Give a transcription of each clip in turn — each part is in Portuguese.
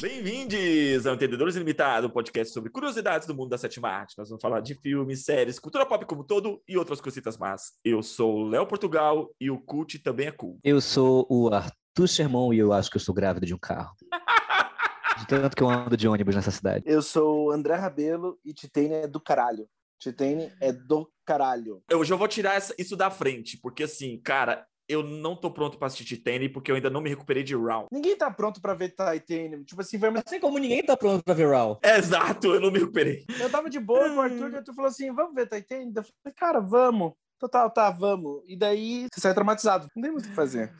Bem-vindos ao Entendedores Ilimitado, podcast sobre curiosidades do mundo da sétima arte. Nós vamos falar de filmes, séries, cultura pop como todo e outras cositas más. Eu sou o Léo Portugal e o Cult também é cool. Eu sou o Arthur Sermão e eu acho que eu sou grávido de um carro. de tanto que eu ando de ônibus nessa cidade. Eu sou o André Rabelo e Titane é do caralho. Titane é do caralho. Eu já vou tirar isso da frente, porque assim, cara, eu não tô pronto pra assistir Titane porque eu ainda não me recuperei de Round. Ninguém tá pronto pra ver Titanium. Tipo assim, uma... Assim como ninguém tá pronto pra ver Raw. Exato, eu não me recuperei. eu tava de boa com o Arthur e o Arthur falou assim: vamos ver Titanium? Eu falei, cara, vamos. Total, tá, vamos. E daí você sai traumatizado. Não tem muito o que fazer.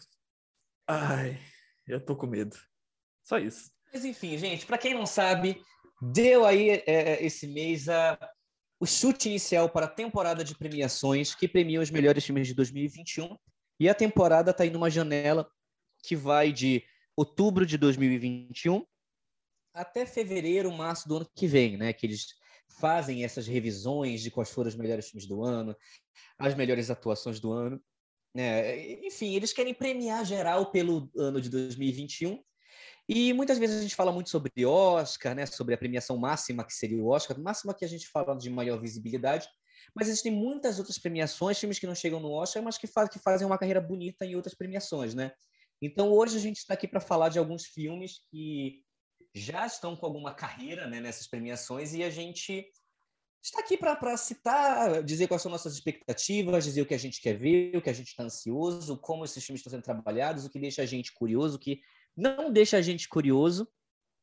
Ai, eu tô com medo. Só isso. Mas enfim, gente, pra quem não sabe, deu aí é, é, esse mês a, o chute inicial para a temporada de premiações que premia os melhores filmes de 2021. E a temporada tá aí numa janela que vai de outubro de 2021 até fevereiro, março do ano que vem, né? Que eles fazem essas revisões de quais foram os melhores filmes do ano, as melhores atuações do ano. né? enfim, eles querem premiar geral pelo ano de 2021. E muitas vezes a gente fala muito sobre Oscar, né? Sobre a premiação máxima que seria o Oscar, máxima que a gente fala de maior visibilidade. Mas existem muitas outras premiações, filmes que não chegam no Oscar, mas que, faz, que fazem uma carreira bonita em outras premiações, né? Então hoje a gente está aqui para falar de alguns filmes que já estão com alguma carreira né, nessas premiações e a gente está aqui para citar, dizer quais são nossas expectativas, dizer o que a gente quer ver, o que a gente está ansioso, como esses filmes estão sendo trabalhados, o que deixa a gente curioso, o que não deixa a gente curioso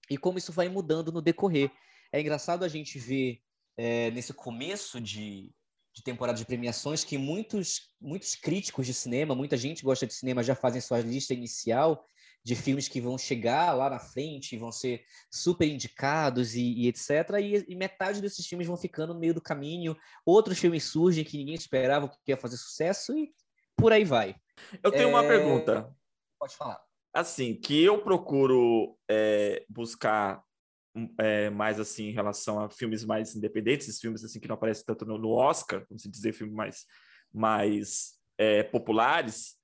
e como isso vai mudando no decorrer. É engraçado a gente ver é, nesse começo de, de temporada de premiações que muitos, muitos críticos de cinema, muita gente gosta de cinema já fazem sua lista inicial de filmes que vão chegar lá na frente, vão ser super indicados e, e etc. E, e, metade desses filmes vão ficando no meio do caminho. Outros filmes surgem que ninguém esperava que ia fazer sucesso e por aí vai. Eu tenho é... uma pergunta. Pode falar. Assim, que eu procuro é, buscar é, mais assim em relação a filmes mais independentes, esses filmes assim que não aparecem tanto no, no Oscar, vamos dizer, filmes mais, mais é, populares,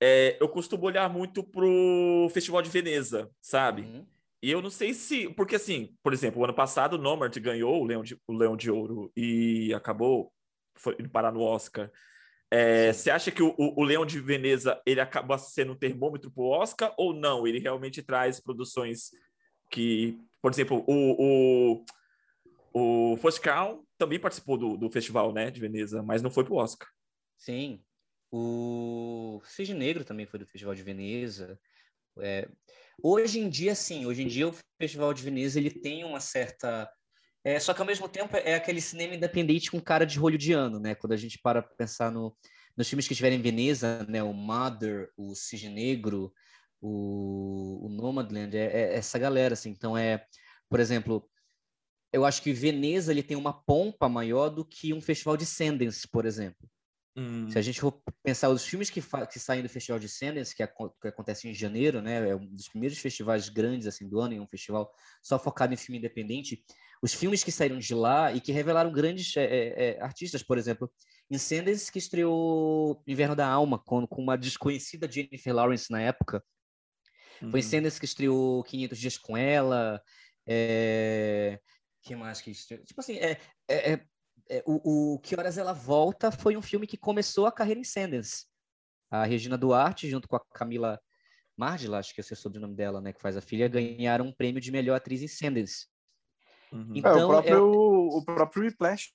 é, eu costumo olhar muito pro Festival de Veneza, sabe? Uhum. E eu não sei se. Porque, assim, por exemplo, o ano passado o Nomad ganhou o Leão de, o Leão de Ouro e acabou foi, parar no Oscar. É, você acha que o, o, o, Leão de Veneza ele acaba sendo um termômetro para o Oscar ou não? Ele realmente traz produções que, por exemplo, o, o, o Crown também participou do, do festival né, de Veneza, mas não foi para o Oscar. Sim, o Cisne Negro também foi do Festival de Veneza. É, hoje em dia, sim, hoje em dia o Festival de Veneza ele tem uma certa. É, só que ao mesmo tempo é aquele cinema independente com cara de rolho de ano, né? Quando a gente para pensar no, nos filmes que estiverem em Veneza, né? O Mother, o Cisne Negro, o, o Nomadland, é, é, essa galera, assim. Então é, por exemplo, eu acho que Veneza ele tem uma pompa maior do que um festival de Sundance, por exemplo. Hum. Se a gente for pensar os filmes que, que saem do Festival de Sundance, que, que, acontece em janeiro, né, é um dos primeiros festivais grandes assim do ano, é um festival só focado em filme independente. Os filmes que saíram de lá e que revelaram grandes é, é, artistas, por exemplo, em Sundance que estreou Inverno da Alma com, com uma desconhecida Jennifer Lawrence na época. Hum. Foi Sundance que estreou 500 Dias com Ela. É... que mais que estreou? Tipo assim, é, é é, o, o Que Horas Ela Volta foi um filme que começou a carreira em Sundance. A Regina Duarte, junto com a Camila Mardila, acho que esse é o sobrenome dela, né, que faz a filha, ganharam um prêmio de melhor atriz em Sundance. Uhum. Então, é, o próprio, é... o próprio Whiplash.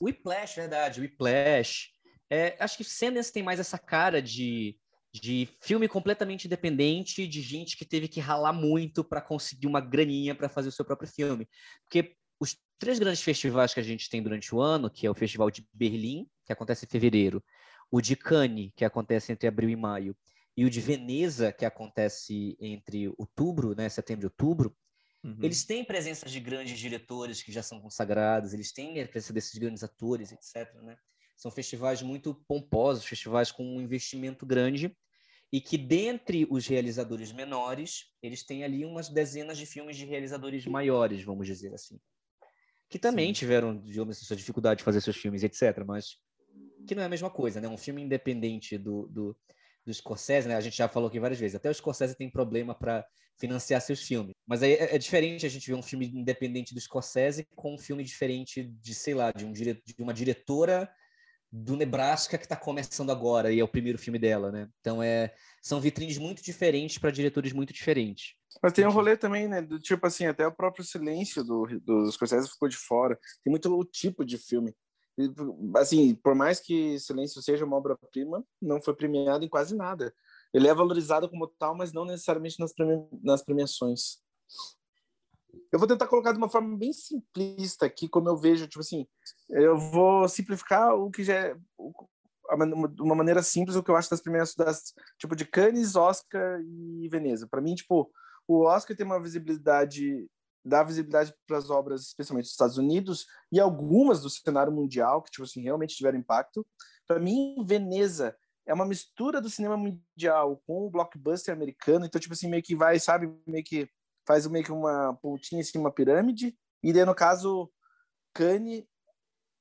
Whiplash, verdade, Whiplash. É, acho que Sundance tem mais essa cara de, de filme completamente independente, de gente que teve que ralar muito para conseguir uma graninha para fazer o seu próprio filme. Porque os três grandes festivais que a gente tem durante o ano, que é o Festival de Berlim, que acontece em fevereiro, o de Cannes, que acontece entre abril e maio, e o de Veneza, que acontece entre outubro, né, setembro e outubro, uhum. eles têm presença de grandes diretores que já são consagrados, eles têm a presença desses grandes atores, etc. Né? São festivais muito pomposos, festivais com um investimento grande, e que dentre os realizadores menores, eles têm ali umas dezenas de filmes de realizadores maiores, vamos dizer assim que também Sim. tiveram, digamos, sua dificuldade de fazer seus filmes, etc. Mas que não é a mesma coisa, né? Um filme independente do, do, do Scorsese, né? A gente já falou aqui várias vezes. Até o Scorsese tem problema para financiar seus filmes. Mas aí é, é, diferente a gente ver um filme independente do Scorsese com um filme diferente de, sei lá, de, um de uma diretora do Nebraska que está começando agora e é o primeiro filme dela, né? Então é são vitrines muito diferentes para diretores muito diferentes. Mas tem um rolê também, né? Do tipo assim, até o próprio silêncio do, do Scorsese ficou de fora. Tem muito o tipo de filme. Assim, por mais que Silêncio seja uma obra-prima, não foi premiado em quase nada. Ele é valorizado como tal, mas não necessariamente nas, premi nas premiações. Eu vou tentar colocar de uma forma bem simplista aqui, como eu vejo, tipo assim, eu vou simplificar o que já é de uma maneira simples o que eu acho das premiações das tipo de Cannes, Oscar e Veneza. Para mim, tipo, o Oscar tem uma visibilidade dá visibilidade para as obras, especialmente dos Estados Unidos e algumas do cenário mundial que tipo assim realmente tiveram impacto. Para mim, Veneza é uma mistura do cinema mundial com o blockbuster americano, então tipo assim meio que vai, sabe, meio que faz meio que uma pontinha assim, uma pirâmide, e daí no caso Cannes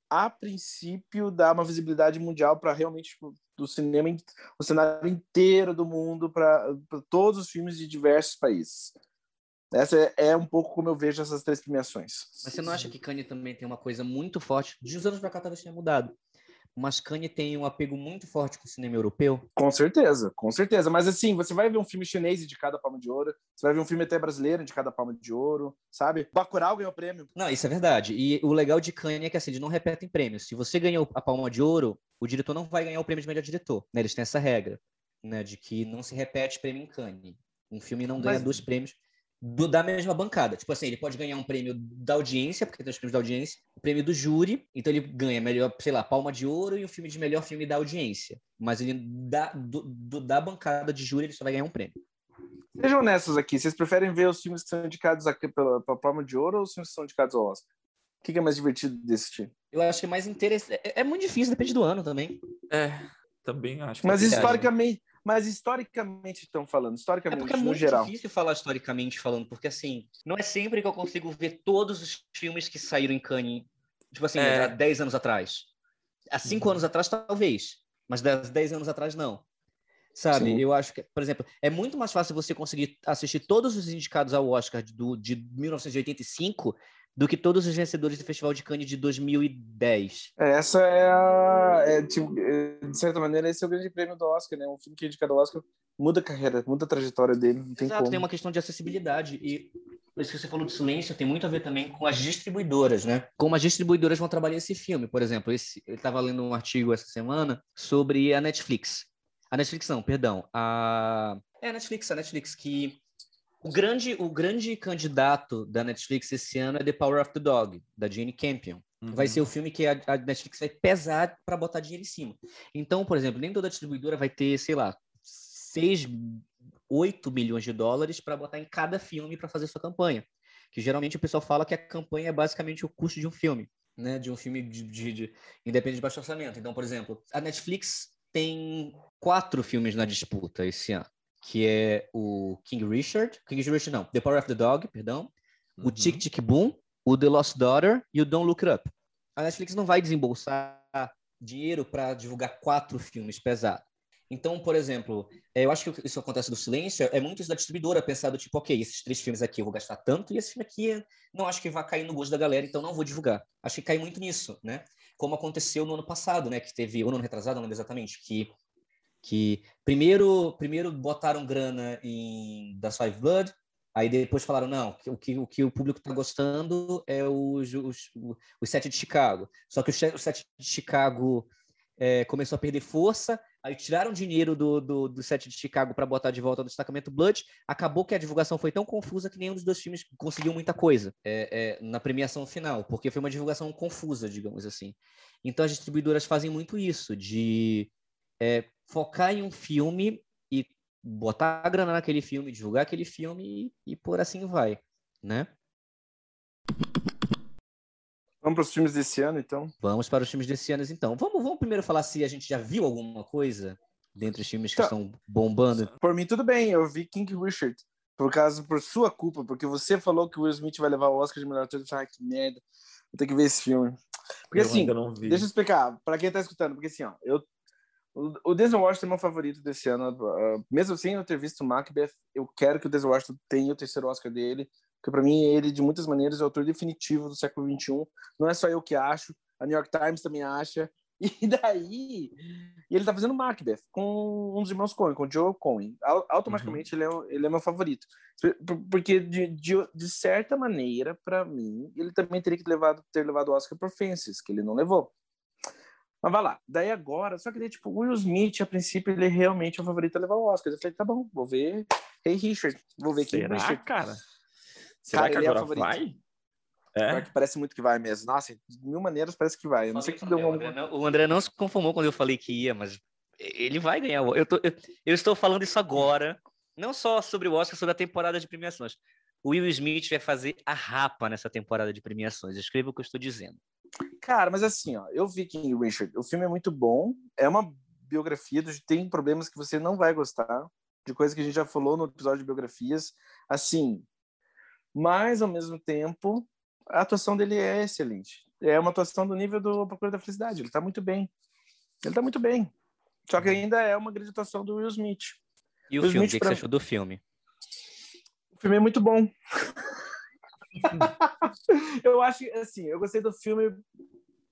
a princípio dá uma visibilidade mundial para realmente tipo, do cinema, o cenário inteiro do mundo para todos os filmes de diversos países. Essa é, é, um pouco como eu vejo essas três premiações. Mas você não acha que Cannes também tem uma coisa muito forte? De uns anos para cá talvez tenha mudado mas Cannes tem um apego muito forte com o cinema europeu. Com certeza, com certeza. Mas assim, você vai ver um filme chinês de cada palma de ouro, você vai ver um filme até brasileiro de cada palma de ouro, sabe? Bacurau ganhou prêmio. Não, isso é verdade. E o legal de Cannes é que assim, eles não repetem prêmios. Se você ganhou a palma de ouro, o diretor não vai ganhar o prêmio de melhor diretor. Né? Eles têm essa regra, né? De que não se repete prêmio em Cannes. Um filme não ganha Mas... dois prêmios do, da mesma bancada. Tipo assim, ele pode ganhar um prêmio da audiência, porque tem os prêmios da audiência, o prêmio do júri, então ele ganha melhor, sei lá, palma de ouro e o filme de melhor filme da audiência. Mas ele da, do, do, da bancada de júri ele só vai ganhar um prêmio. Sejam honestos aqui, vocês preferem ver os filmes que são indicados aqui pela, pela palma de ouro ou os filmes que são indicados ao Oscar? O que, que é mais divertido desse tipo? Eu acho que é mais interessante. É, é, muito difícil, depende do ano também. É, também acho. Mas é historicamente, mas historicamente estão falando, historicamente, é porque é muito geral. difícil falar historicamente falando, porque assim, não é sempre que eu consigo ver todos os filmes que saíram em Cannes, tipo assim, é... há 10 anos atrás. Há 5 uhum. anos atrás, talvez, mas 10 anos atrás, não. Sabe, Sim. eu acho que, por exemplo, é muito mais fácil você conseguir assistir todos os indicados ao Oscar do, de 1985 do que todos os vencedores do Festival de Cannes de 2010. É, essa é a. É, tipo, é, de certa maneira, esse é o grande prêmio do Oscar, né? Um filme que é indicado ao Oscar muda a carreira, muda a trajetória dele. Não tem Exato, como. tem uma questão de acessibilidade. E isso que você falou de silêncio tem muito a ver também com as distribuidoras, né? Como as distribuidoras vão trabalhar esse filme. Por exemplo, esse, eu estava lendo um artigo essa semana sobre a Netflix. A Netflix não, perdão. A... É a Netflix, a Netflix que o grande, o grande candidato da Netflix esse ano é The Power of the Dog, da Jane Campion. Uhum. Vai ser o filme que a, a Netflix vai pesar para botar dinheiro em cima. Então, por exemplo, nem toda distribuidora vai ter, sei lá, 6, 8 milhões de dólares para botar em cada filme para fazer sua campanha. Que geralmente o pessoal fala que a campanha é basicamente o custo de um filme, né? De um filme de, de, de independente de baixo orçamento. Então, por exemplo, a Netflix tem quatro filmes na disputa esse ano que é o King Richard, King Richard não, The Power of the Dog, perdão, uhum. o Tic Tic Boom, o The Lost Daughter e o Don't Look Up. A Netflix não vai desembolsar dinheiro para divulgar quatro filmes pesados. Então, por exemplo, é, eu acho que isso acontece do silêncio, é muito isso da distribuidora pensar do tipo, ok, esses três filmes aqui eu vou gastar tanto, e esse filme aqui não acho que vai cair no gosto da galera, então não vou divulgar. Acho que cai muito nisso, né? Como aconteceu no ano passado, né? Que teve, ou no ano retrasado, não lembro exatamente, que que primeiro primeiro botaram grana em The Five Blood, aí depois falaram, não, o que o, que o público está gostando é os, os, os Sete de Chicago. Só que o Sete de Chicago é, começou a perder força, aí tiraram dinheiro do, do, do Sete de Chicago para botar de volta no destacamento Blood, acabou que a divulgação foi tão confusa que nenhum dos dois filmes conseguiu muita coisa é, é, na premiação final, porque foi uma divulgação confusa, digamos assim. Então as distribuidoras fazem muito isso, de é, focar em um filme e botar a grana naquele filme, divulgar aquele filme e, e por assim vai, né? Vamos para os filmes desse ano, então? Vamos para os filmes desse ano, então. Vamos, vamos primeiro falar se a gente já viu alguma coisa dentre os filmes que tá. estão bombando. Por mim, tudo bem. Eu vi King Richard. Por causa, por sua culpa, porque você falou que o Will Smith vai levar o Oscar de melhor ator. Eu falei, ah, que merda. Vou ter que ver esse filme. Porque eu assim, deixa eu explicar, para quem tá escutando, porque assim, ó, eu O Denzel Washington é meu favorito desse ano. Uh, mesmo sem eu ter visto Macbeth, eu quero que o Denzel Washington tenha o terceiro Oscar dele, porque para mim ele, de muitas maneiras, é o autor definitivo do século XXI. Não é só eu que acho, a New York Times também acha. E daí, e ele tá fazendo Macbeth com um dos irmãos Coen, com o Joe Coen. Automaticamente uhum. ele, é, ele é meu favorito. Porque, de, de, de certa maneira, para mim, ele também teria que levar, ter levado o Oscar por Fences, que ele não levou. Mas vai lá. Daí agora, só que daí, tipo, o Will Smith, a princípio, ele é realmente o favorito a levar o Oscar. Eu falei, tá bom, vou ver Hey Richard. Vou ver quem Será, Richard. cara? Será cara, que é agora é vai? É? Que parece muito que vai mesmo. Nossa, de mil maneiras parece que vai. Eu não sei que deu o, André não, o André não se conformou quando eu falei que ia, mas ele vai ganhar. Eu, tô, eu, eu estou falando isso agora, não só sobre o Oscar, sobre a temporada de premiações. O Will Smith vai fazer a rapa nessa temporada de premiações. Escreva o que eu estou dizendo. Cara, mas assim, ó, eu vi King Richard. O filme é muito bom. É uma biografia, tem problemas que você não vai gostar, de coisas que a gente já falou no episódio de biografias. Assim, mas ao mesmo tempo, a atuação dele é excelente. É uma atuação do nível do Procura da Felicidade. Ele está muito bem. Ele está muito bem. Só que ainda é uma grande atuação do Will Smith. E o Will filme? Smith, o que, pra... você achou do filme? O filme é muito bom. eu acho assim, eu gostei do filme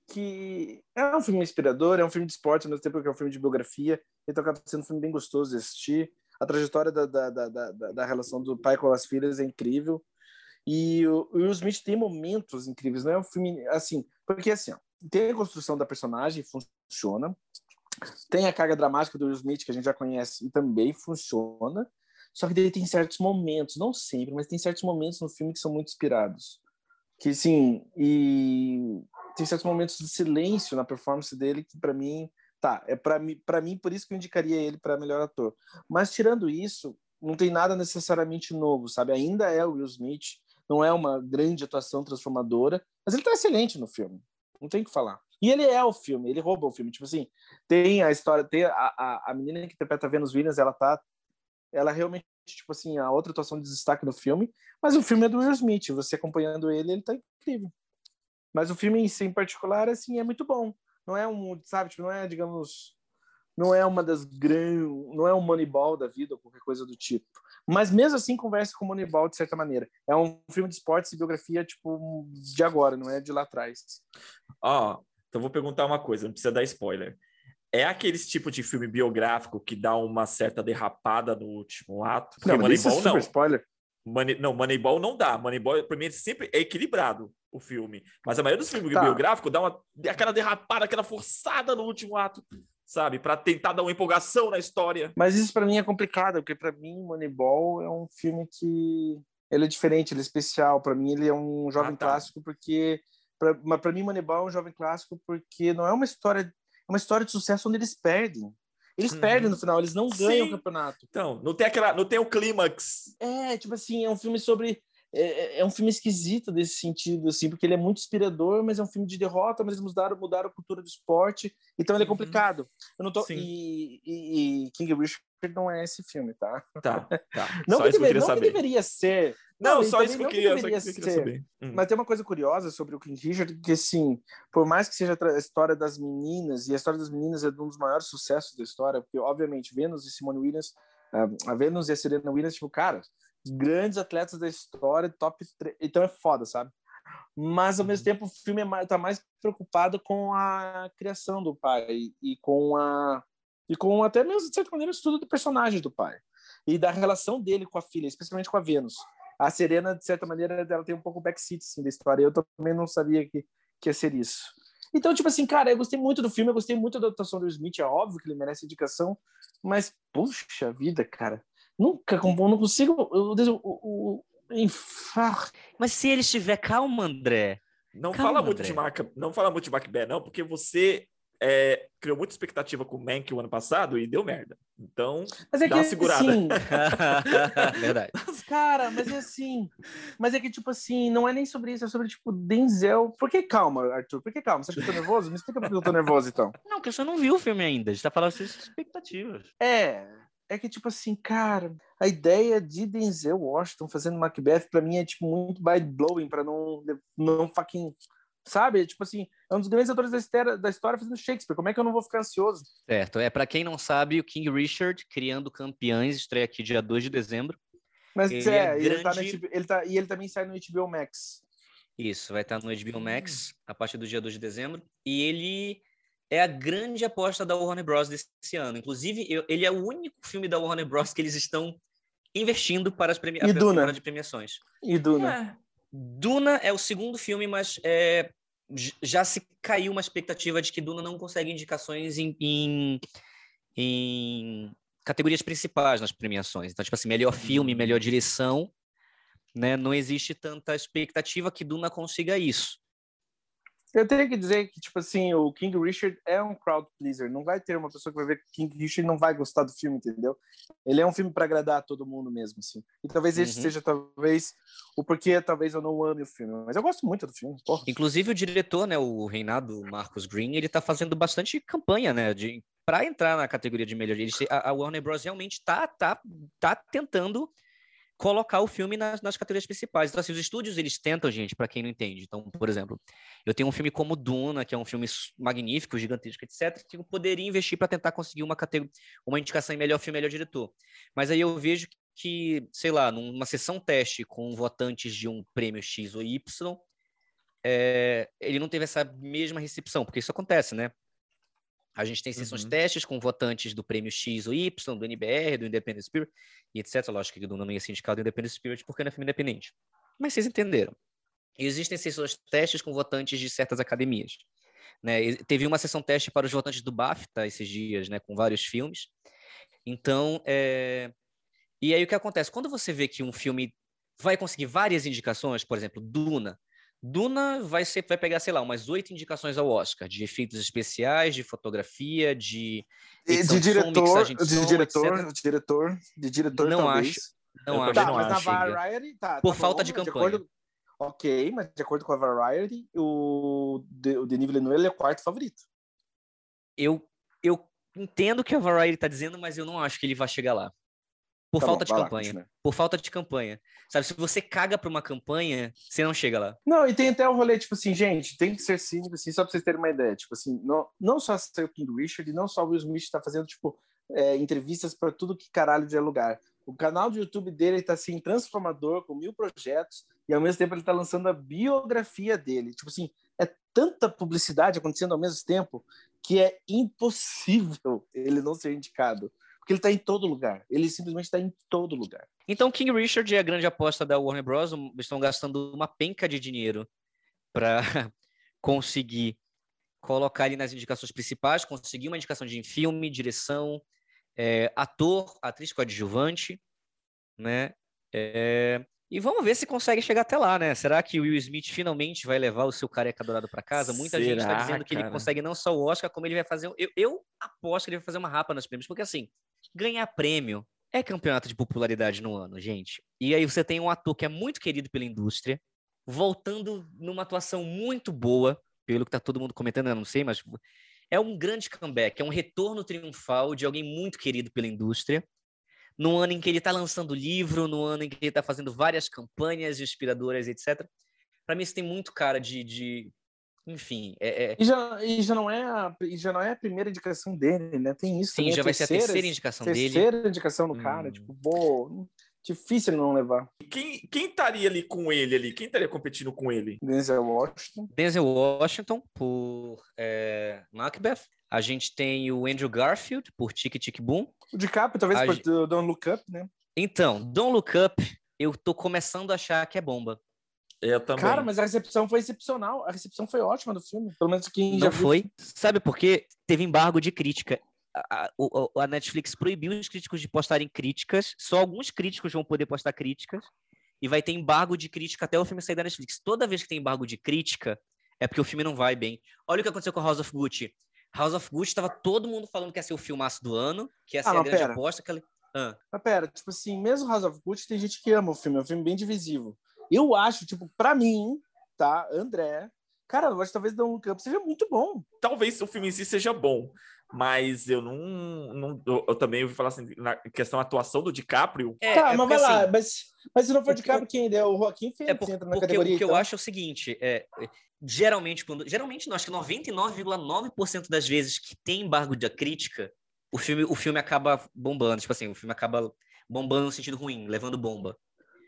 que é um filme inspirador, é um filme de esporte, ao mesmo tempo que é um filme de biografia. Então acaba sendo um filme bem gostoso de assistir. A trajetória da, da, da, da, da relação do pai com as filhas é incrível. E o Will Smith tem momentos incríveis, não é um filme assim, porque assim, ó, tem a construção da personagem, funciona. Tem a carga dramática do Will Smith que a gente já conhece e também funciona. Só que ele tem certos momentos, não sempre, mas tem certos momentos no filme que são muito inspirados. Que sim, e tem certos momentos de silêncio na performance dele que para mim, tá, é para mim, para mim por isso que eu indicaria ele para melhor ator. Mas tirando isso, não tem nada necessariamente novo, sabe? Ainda é o Will Smith, não é uma grande atuação transformadora, mas ele tá excelente no filme. Não tem o que falar. E ele é o filme, ele rouba o filme. Tipo assim, tem a história, tem a, a, a menina que interpreta Venus Williams, ela tá. Ela realmente, tipo assim, a outra atuação de destaque no filme, mas o filme é do Will Smith. Você acompanhando ele, ele tá incrível. Mas o filme em si, em particular, assim, é muito bom. Não é um, sabe, tipo, não é, digamos, não é uma das grandes, não é um Moneyball da vida ou qualquer coisa do tipo. Mas mesmo assim conversa com Moneyball de certa maneira. É um filme de esportes e biografia tipo de agora, não é de lá atrás. Ó, então vou perguntar uma coisa, não precisa dar spoiler. É aqueles tipo de filme biográfico que dá uma certa derrapada no último ato? Porque não, Moneyball é não. spoiler. Money, não, Moneyball não dá. Moneyball, para mim, sempre é equilibrado o filme. Mas a maioria dos filmes tá. biográficos dá uma, aquela derrapada, aquela forçada no último ato sabe? Para tentar dar uma empolgação na história. Mas isso para mim é complicado, porque para mim Moneyball é um filme que ele é diferente, ele é especial. Para mim ele é um jovem ah, tá. clássico porque para mim Moneyball é um jovem clássico porque não é uma história, é uma história de sucesso onde eles perdem. Eles uhum. perdem no final, eles não ganham Sim. o campeonato. Então, não tem aquela, não tem o clímax. É, tipo assim, é um filme sobre é, é, é, um filme esquisito desse sentido, assim, porque ele é muito inspirador, mas é um filme de derrota, mas eles mudaram, mudaram a cultura do esporte, então ele é uhum. complicado. Eu não tô, e, e, e, King Richard não é esse filme, tá? Tá, tá. Não, que, deve, não que deveria ser. Não, não só isso que eu queria, que eu queria saber. Hum. Mas tem uma coisa curiosa sobre o King Richard, que assim, por mais que seja a história das meninas, e a história das meninas é um dos maiores sucessos da história, porque obviamente Venus e Simone Williams, a Venus e a Serena Williams, tipo, cara, grandes atletas da história, top 3. Então é foda, sabe? Mas ao mesmo uhum. tempo o filme é mais, tá mais preocupado com a criação do pai e com a e com até mesmo de certa maneira o estudo do personagem do pai e da relação dele com a filha, especialmente com a Vênus. A Serena de certa maneira ela tem um pouco backseat assim, da história. Eu também não sabia que que ia ser isso. Então, tipo assim, cara, eu gostei muito do filme, eu gostei muito da atuação do Smith, é óbvio que ele merece indicação, mas puxa vida, cara. Nunca, não consigo. O, o, o, Mas se ele estiver calmo, André. Não calma, fala muito André. de marca, não fala muito de Macbeth, não, porque você é, criou muita expectativa com o Mank o ano passado e deu merda. Então, mas é dá que, uma segurada. Assim, Verdade. Cara, mas é assim. Mas é que, tipo assim, não é nem sobre isso, é sobre, tipo, Denzel. Por que calma, Arthur? Por que calma? Você acha que eu tô nervoso? Me explica por que eu tô nervoso, então. Não, porque você não viu o filme ainda. A gente tá falando sobre expectativas. É, é que, tipo assim, cara, a ideia de Denzel Washington fazendo Macbeth, pra mim, é, tipo, muito mind-blowing, pra não, não fucking Sabe? Tipo assim, é um dos grandes atores da história, da história fazendo Shakespeare. Como é que eu não vou ficar ansioso? Certo. É, para quem não sabe, o King Richard, Criando Campeões, estreia aqui dia 2 de dezembro. Mas ele é, é grande... ele, tá HBO, ele tá E ele também sai no HBO Max. Isso, vai estar no HBO Max a partir do dia 2 de dezembro. E ele é a grande aposta da Warner Bros. desse ano. Inclusive, ele é o único filme da Warner Bros. que eles estão investindo para as premi... De premiações. E Duna. É. Duna é o segundo filme, mas é, já se caiu uma expectativa de que Duna não consegue indicações em, em, em, categorias principais nas premiações. Então, tipo assim, melhor filme, uhum. melhor direção, né? Não existe tanta expectativa que Duna consiga isso. Eu tenho que dizer que, tipo assim, o King Richard é um crowd pleaser. Não vai ter uma pessoa que vai ver King Richard e não vai gostar do filme, entendeu? Ele é um filme para agradar a todo mundo mesmo, assim. E talvez esse uhum. seja, talvez, o porquê talvez eu não ame o filme. Mas eu gosto muito do filme, porra. Inclusive o diretor, né, o Reinado Marcos Green, ele tá fazendo bastante campanha, né, de para entrar na categoria de melhor. Ele, a, a Warner Bros. realmente tá, tá, tá tentando colocar o filme nas, nas categorias principais. Então, assim, os estúdios, eles tentam, gente, para quem não entende. Então, por exemplo, eu tenho um filme como Duna, que é um filme magnífico, gigantesco, etc., que eu poderia investir para tentar conseguir uma categoria, uma indicação em melhor filme, melhor diretor. Mas aí eu vejo que, sei lá, numa sessão teste com votantes de um prêmio X ou Y, é, ele não teve essa mesma recepção, porque isso acontece, né? A gente tem sessões uhum. testes com votantes do prêmio X ou Y, do NBR, do Independent Spirit, e etc. Lógico que do não ia ser indicado do Independent Spirit porque não é filme independente. Mas vocês entenderam. Existem sessões testes com votantes de certas academias. Né? Teve uma sessão teste para os votantes do BAFTA esses dias, né? com vários filmes. Então, é... e aí o que acontece? Quando você vê que um filme vai conseguir várias indicações, por exemplo, Duna, Duna vai, ser, vai pegar, sei lá, umas oito indicações ao Oscar, de efeitos especiais, de fotografia, de. De, de diretor, som, de, diretor, etc. diretor, de diretor, não talvez. acho. Não acho. Tá, não mas acho, na Variety, tá, Por tá falta bom, de campanha. De acordo, ok, mas de acordo com a Variety, o, de, o Denis Villeneuve é o quarto favorito. Eu, eu entendo o que a Variety está dizendo, mas eu não acho que ele vai chegar lá. Por tá falta bom, de campanha. Lá, por falta de campanha. Sabe, se você caga pra uma campanha, você não chega lá. Não, e tem até o rolê, tipo assim, gente, tem que ser cínico, assim, só pra vocês terem uma ideia. Tipo assim, não, não só o King Richard, não só o Will Smith tá fazendo, tipo, é, entrevistas para tudo que caralho de lugar. O canal do YouTube dele tá assim, transformador, com mil projetos, e ao mesmo tempo ele tá lançando a biografia dele. Tipo assim, é tanta publicidade acontecendo ao mesmo tempo que é impossível ele não ser indicado. Porque ele está em todo lugar. Ele simplesmente está em todo lugar. Então, King Richard é a grande aposta da Warner Bros. Estão gastando uma penca de dinheiro para conseguir colocar ele nas indicações principais, conseguir uma indicação de filme, direção, é, ator, atriz coadjuvante, né? É, e vamos ver se consegue chegar até lá, né? Será que o Will Smith finalmente vai levar o seu careca dourado para casa? Muita Será, gente está dizendo que cara? ele consegue não só o Oscar, como ele vai fazer. Eu, eu aposto que ele vai fazer uma rapa nos prêmios, porque assim, ganhar prêmio é campeonato de popularidade no ano, gente. E aí você tem um ator que é muito querido pela indústria, voltando numa atuação muito boa, pelo que tá todo mundo comentando, eu não sei, mas é um grande comeback, é um retorno triunfal de alguém muito querido pela indústria, no ano em que ele está lançando livro, no ano em que ele está fazendo várias campanhas inspiradoras, etc. Para mim, isso tem muito cara de, de enfim. É, é... E, já, e, já não é a, e já não é a primeira indicação dele, né? Tem isso. Sim, já vai terceira, ser a terceira indicação terceira dele. Terceira indicação do cara, hum. tipo, pô, difícil não levar. Quem, quem estaria ali com ele ali? Quem estaria competindo com ele? Denzel Washington. Denzel Washington por é, Macbeth. A gente tem o Andrew Garfield por Tic Tic Boom. O DiCaprio, talvez a por Don't Look Up, né? Então, Don't Look Up, eu tô começando a achar que é bomba. Eu também. Cara, mas a recepção foi excepcional. A recepção foi ótima do filme. Pelo menos quem Não já foi. Viu. Sabe por quê? Teve embargo de crítica. A, a, a, Netflix proibiu os críticos de postarem críticas. Só alguns críticos vão poder postar críticas. E vai ter embargo de crítica até o filme sair da Netflix. Toda vez que tem embargo de crítica, é porque o filme não vai bem. Olha o que aconteceu com House of Gucci. House of Gucci estava todo mundo falando que ia ser o filmaço do ano, que ia ser ah, a grande pera. aposta. Que ela... ah. Mas pera, tipo assim, mesmo House of Gucci tem gente que ama o filme. É um filme bem divisivo. Eu acho, tipo, para mim, tá? André. Cara, eu acho que talvez Don't Look Up seja muito bom. Talvez o filme em si seja bom, mas eu não, não eu, eu também ouvi falar assim, na questão da atuação do DiCaprio. É, tá, é mas vai lá, assim, mas, mas se não for o DiCaprio, quem é? O Joaquim Fênix é por, entra na categoria. O que então. eu acho é o seguinte, é, geralmente, quando, geralmente não, acho que 99,9% das vezes que tem embargo da crítica, o filme, o filme acaba bombando, tipo assim, o filme acaba bombando no sentido ruim, levando bomba.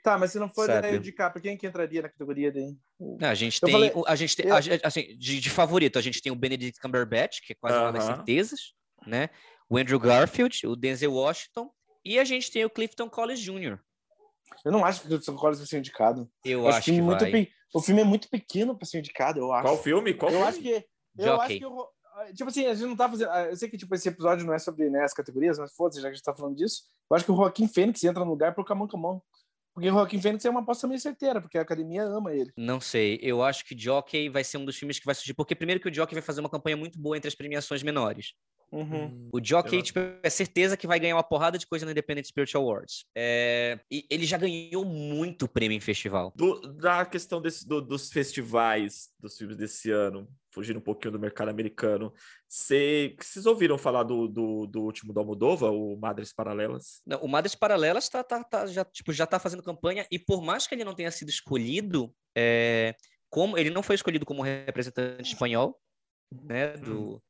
Tá, mas se não for o DiCaprio, quem que entraria na categoria dele? A gente eu tem, falei, a gente tem, eu... assim, de, de, favorito, a gente tem o Benedict Cumberbatch, que é quase uh -huh. uma das certezas, né? O Andrew Garfield, o Denzel Washington, e a gente tem o Clifton Collins Jr. Eu não acho que o Clifton Collins vai ser indicado. Eu, eu acho que, que muito vai. O filme é muito pequeno para ser indicado, eu acho. Qual filme? Qual eu filme? acho que eu acho que eu, tipo assim, a gente não tá fazendo, eu sei que tipo esse episódio não é sobre né, as categorias, mas foda-se, já que a gente tá falando disso. Eu acho que o Joaquim Fênix entra no lugar pro Camão Camão. Porque o Joaquim Fênix é uma aposta meio certeira, porque a academia ama ele. Não sei. Eu acho que Jockey vai ser um dos filmes que vai surgir. Porque, primeiro, que o Jockey vai fazer uma campanha muito boa entre as premiações menores. Uhum. O Jockey, tipo, é certeza que vai ganhar uma porrada de coisa no Independent Spirit Awards. É... E ele já ganhou muito prêmio em festival. Do, da questão desse, do, dos festivais dos filmes desse ano, fugindo um pouquinho do mercado americano, cê, vocês ouviram falar do, do, do último do Almodova, o Madres Paralelas? Não, o Madres Paralelas tá, tá, tá, já, tipo, já tá fazendo campanha, e por mais que ele não tenha sido escolhido, é, como ele não foi escolhido como representante espanhol, né, do, hum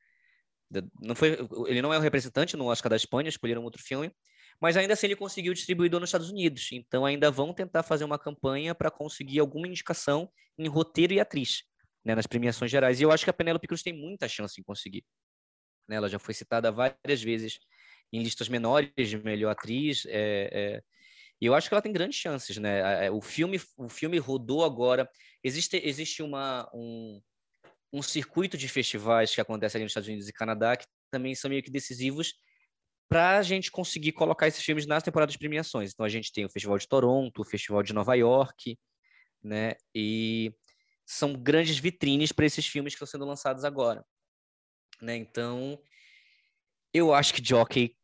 não foi, ele não é o representante no Oscar da Espanha, escolheram outro filme, mas ainda assim ele conseguiu distribuidor nos Estados Unidos. Então ainda vão tentar fazer uma campanha para conseguir alguma indicação em roteiro e atriz, né, nas premiações gerais. E eu acho que a Penélope Cruz tem muita chance em conseguir. Né, ela já foi citada várias vezes em listas menores de melhor atriz. É, é, e eu acho que ela tem grandes chances, né? O filme, o filme rodou agora. Existe, existe uma, um, um circuito de festivais que acontece ali nos Estados Unidos e Canadá, que também são meio que decisivos para a gente conseguir colocar esses filmes nas temporadas de premiações. Então a gente tem o Festival de Toronto, o Festival de Nova York, né? E são grandes vitrines para esses filmes que estão sendo lançados agora, né? Então eu acho que Jockey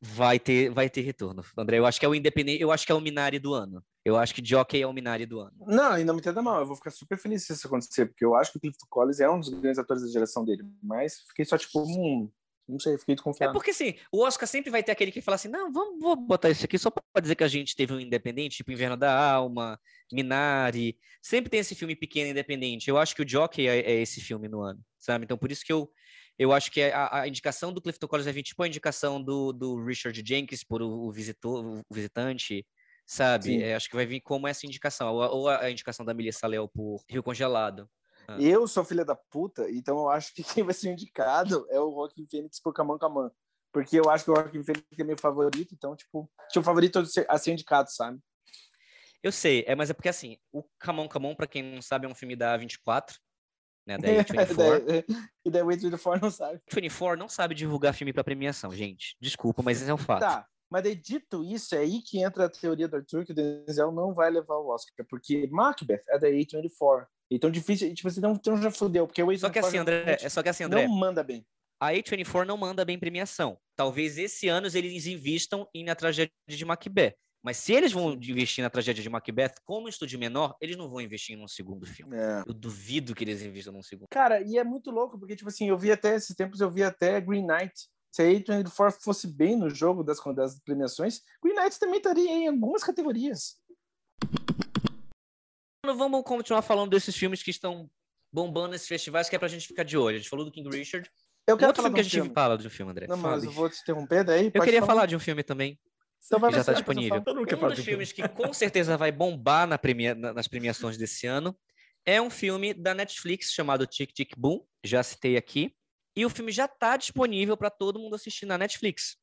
vai ter vai ter retorno. André, eu acho que é o independente, eu acho que é o Minari do ano. Eu acho que Jockey é o Minari do ano. Não, e não me entenda mal, eu vou ficar super feliz se isso acontecer, porque eu acho que o Clifton Collins é um dos grandes atores da geração dele, mas fiquei só tipo, hum, não sei, fiquei desconfiado. É porque assim, o Oscar sempre vai ter aquele que fala assim: não, vamos vou botar isso aqui só para dizer que a gente teve um independente, tipo Inverno da Alma, Minari. Sempre tem esse filme pequeno independente. Eu acho que o Jockey é, é esse filme no ano, sabe? Então por isso que eu. Eu acho que a, a indicação do Clifton Collins é 20, tipo a indicação do, do Richard Jenkins por o, o, visitor, o visitante, sabe? É, acho que vai vir como essa indicação, ou, ou a, indicação da Melissa Léo por Rio Congelado. Ah. Eu sou filha da puta, então eu acho que quem vai ser indicado é o Rockin' Phoenix por Kaman Kaman. Porque eu acho que o Rockin' Phoenix é meu favorito, então, tipo, tinha o favorito a ser indicado, sabe? Eu sei, é, mas é porque assim, o Camon Camon, pra quem não sabe, é um filme da 24, né? Da A24. e da A24 não sabe. A24 não sabe divulgar filme pra premiação, gente. Desculpa, mas esse é um fato. Tá, mas daí, dito isso, é aí que entra a teoria do Arthur que o Denzel não vai levar o Oscar, porque Macbeth é da A24. Então difícil, tipo assim, não, então já fudeu, porque o A24 só que assim, André, é só que assim, André, não manda bem. A A24 não manda bem premiação. Talvez esse ano eles invistam em na tragédia de Macbeth. Mas se eles vão investir na tragédia de Macbeth como estúdio menor, eles não vão investir em um segundo filme. É. Eu duvido que eles investam num segundo. Cara, e é muito louco, porque, tipo assim, eu vi até esses tempos, eu vi até Green Knight, se a A24 fosse bem no jogo das, das premiações, Green Knight também estaria em algumas categorias. Vamos continuar falando desses filmes que estão bombando nesses festivais, que é pra gente ficar de olho. A gente falou do King Richard. Eu quero Outro filme que a gente filme. fala de um filme, André. Não, mas eu vou te interromper daí. Eu queria falar. falar de um filme também. Então que já está disponível. Um dos filmes que com certeza vai bombar na premia, nas premiações desse ano é um filme da Netflix chamado Tic Tic Boom, já citei aqui. E o filme já está disponível para todo mundo assistir na Netflix.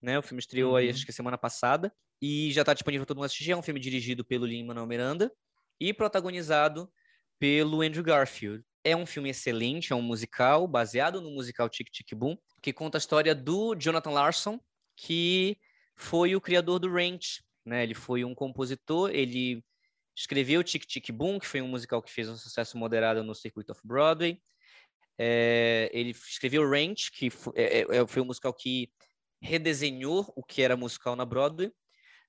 Né? O filme estreou uhum. aí, acho que semana passada, e já está disponível para todo mundo assistir. É um filme dirigido pelo Lin-Manuel Miranda e protagonizado pelo Andrew Garfield. É um filme excelente, é um musical baseado no musical Tic Tic Boom, que conta a história do Jonathan Larson, que foi o criador do Ranch. Né? Ele foi um compositor, ele escreveu Tic Tic Boom, que foi um musical que fez um sucesso moderado no circuito of-Broadway. É, ele escreveu Ranch, que foi, é, é, foi um musical que redesenhou o que era musical na Broadway.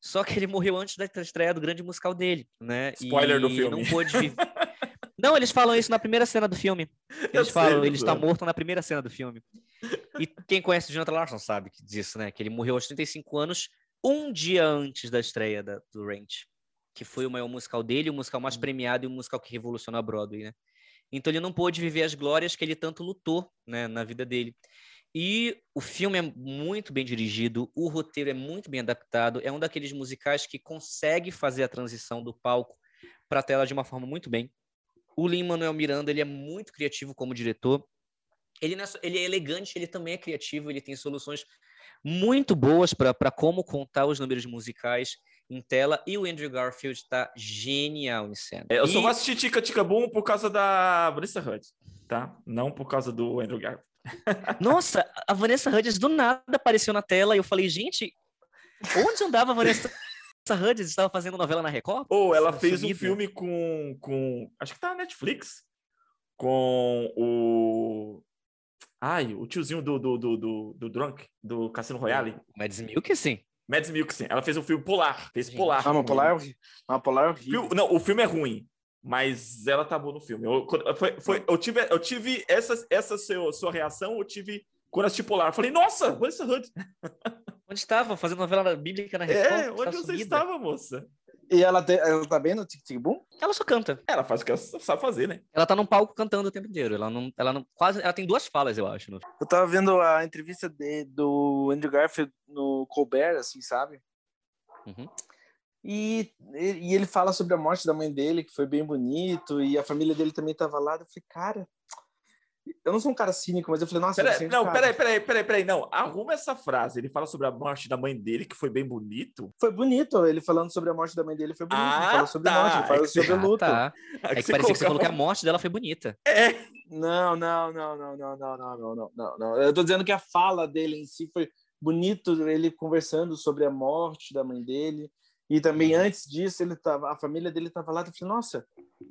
Só que ele morreu antes da estreia do grande musical dele, né? Spoiler e do filme. Não pôde viver. não, eles falam isso na primeira cena do filme. Eles Eu falam, sei, ele está morto na primeira cena do filme. E quem conhece o Jonathan Larson sabe disso, né? Que ele morreu aos 35 anos, um dia antes da estreia da, do Ranch, que foi o maior musical dele, o musical mais premiado e o musical que revolucionou a Broadway, né? Então ele não pôde viver as glórias que ele tanto lutou, né, na vida dele. E o filme é muito bem dirigido, o roteiro é muito bem adaptado, é um daqueles musicais que consegue fazer a transição do palco para a tela de uma forma muito bem. O Lin-Manuel Miranda, ele é muito criativo como diretor. Ele, é, ele é elegante, ele também é criativo, ele tem soluções muito boas para como contar os números musicais em tela. E o Andrew Garfield está genial em cena. É, eu só e... vou assistir Tica Tica Boom por causa da Vanessa Hudgens, tá? Não por causa do Andrew Garfield. Nossa, a Vanessa Hudgens do nada apareceu na tela e eu falei, gente, onde andava a Vanessa Hudgens? Estava fazendo novela na Record? Ou oh, ela fez um filme com, com. Acho que tá na Netflix. Com o. Ai, o tiozinho do, do, do, do, do Drunk, do Cassino Royale. Mads Mikkelsen. Mads Mikkelsen. Ela fez um filme Polar. Fez Polar. Ah, uma Polar, é uma Polar é horrível. Não, o filme é ruim mas ela tá boa no filme. Eu, foi, foi, eu tive, eu tive essa, essa seu, sua reação, eu tive quando assisti Polar. Eu falei, nossa, Vanessa Hudgens. Onde estava? Fazendo novela bíblica na Record? É, onde tá você sumida. estava, moça? E ela, te, ela tá bem no Tic Tic Boom? Ela só canta. Ela faz o que ela sabe fazer, né? Ela tá num palco cantando o tempo inteiro. Ela não, ela não quase, ela tem duas falas, eu acho. No... Eu tava vendo a entrevista de, do Andrew Garfield no Colbert, assim, sabe? Uhum. E, e ele fala sobre a morte da mãe dele, que foi bem bonito, e a família dele também estava lá. Eu falei, cara, eu não sou um cara cínico, mas eu falei, nossa, peraí, não, peraí, peraí, peraí, peraí, não. Arruma essa frase. Ele fala sobre a morte da mãe dele, que foi bem bonito. Foi bonito. Ele falando sobre a morte da mãe dele foi bonito. Ah, ele falou sobre tá. morte, ele falou é sobre você... luto. Ah, tá. É, que, que parecia que você falou que a morte dela foi bonita. É. Não, não, não, não, não, não, não, não, não, não, não. Eu tô dizendo que a fala dele em si foi bonito, ele conversando sobre a morte da mãe dele. E também antes disso, ele tava, a família dele estava lá, eu falei, nossa,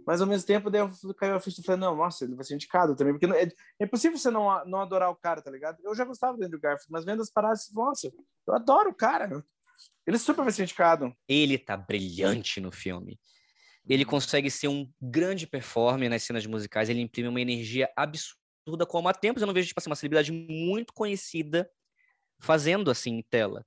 mas ao mesmo tempo daí eu caiu a ficha e falei, não, nossa, ele vai ser indicado também, porque não, é, é impossível você não, não adorar o cara, tá ligado? Eu já gostava do Andrew Garfield, mas vendo as paradas, nossa, eu adoro o cara. Ele super vai ser indicado. Ele tá brilhante no filme. Ele consegue ser um grande performer nas cenas musicais, ele imprime uma energia absurda, como há tempos eu não vejo, tipo assim, uma celebridade muito conhecida fazendo assim em tela.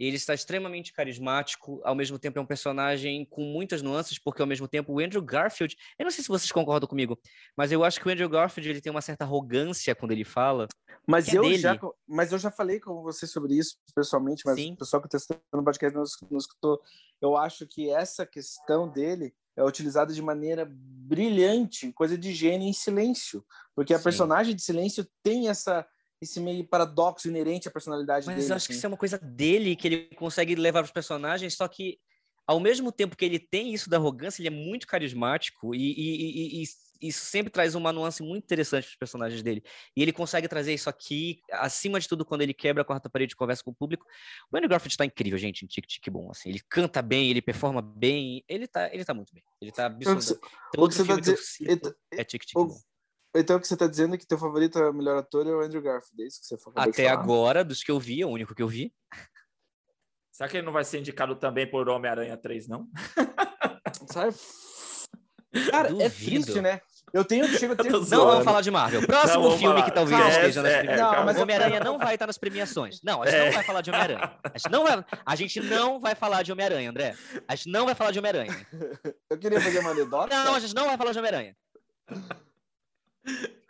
Ele está extremamente carismático, ao mesmo tempo é um personagem com muitas nuances, porque ao mesmo tempo o Andrew Garfield, eu não sei se vocês concordam comigo, mas eu acho que o Andrew Garfield ele tem uma certa arrogância quando ele fala. Mas é eu já, mas eu já falei com você sobre isso pessoalmente, mas Sim. o pessoal que está no podcast não, não escutou. Eu acho que essa questão dele é utilizada de maneira brilhante, coisa de gênio em silêncio, porque a Sim. personagem de silêncio tem essa esse meio paradoxo inerente à personalidade Mas dele. Mas eu acho assim. que isso é uma coisa dele que ele consegue levar para os personagens, só que ao mesmo tempo que ele tem isso da arrogância, ele é muito carismático e, e, e, e isso sempre traz uma nuance muito interessante para os personagens dele. E ele consegue trazer isso aqui, acima de tudo, quando ele quebra a quarta parede e conversa com o público. O Andrew Garfield está incrível, gente, em Tic Tic Bom. Assim, ele canta bem, ele performa bem, ele está ele tá muito bem. Ele está absurdo. O que você tá dizendo... é Tic Tic Bom. Então o que você está dizendo é que teu favorito é o melhor ator é o Andrew Garfield, é isso que você falou? Até agora, dos que eu vi, é o único que eu vi. Será que ele não vai ser indicado também por Homem-Aranha 3, não? Sabe? Cara, é Duvido. é triste, né? Eu tenho, chego a ter... Não vamos falar de Marvel. Próximo não, filme falar. que talvez Calma, esteja nas é, é, Não, mas Homem-Aranha não vai estar nas premiações. Não, a gente é. não vai falar de Homem-Aranha. A, gente não vai... a gente não vai falar de Homem-Aranha, André. A gente não vai falar de Homem-Aranha. Eu queria fazer uma anedota. Não, a gente não vai falar de Homem-Aranha.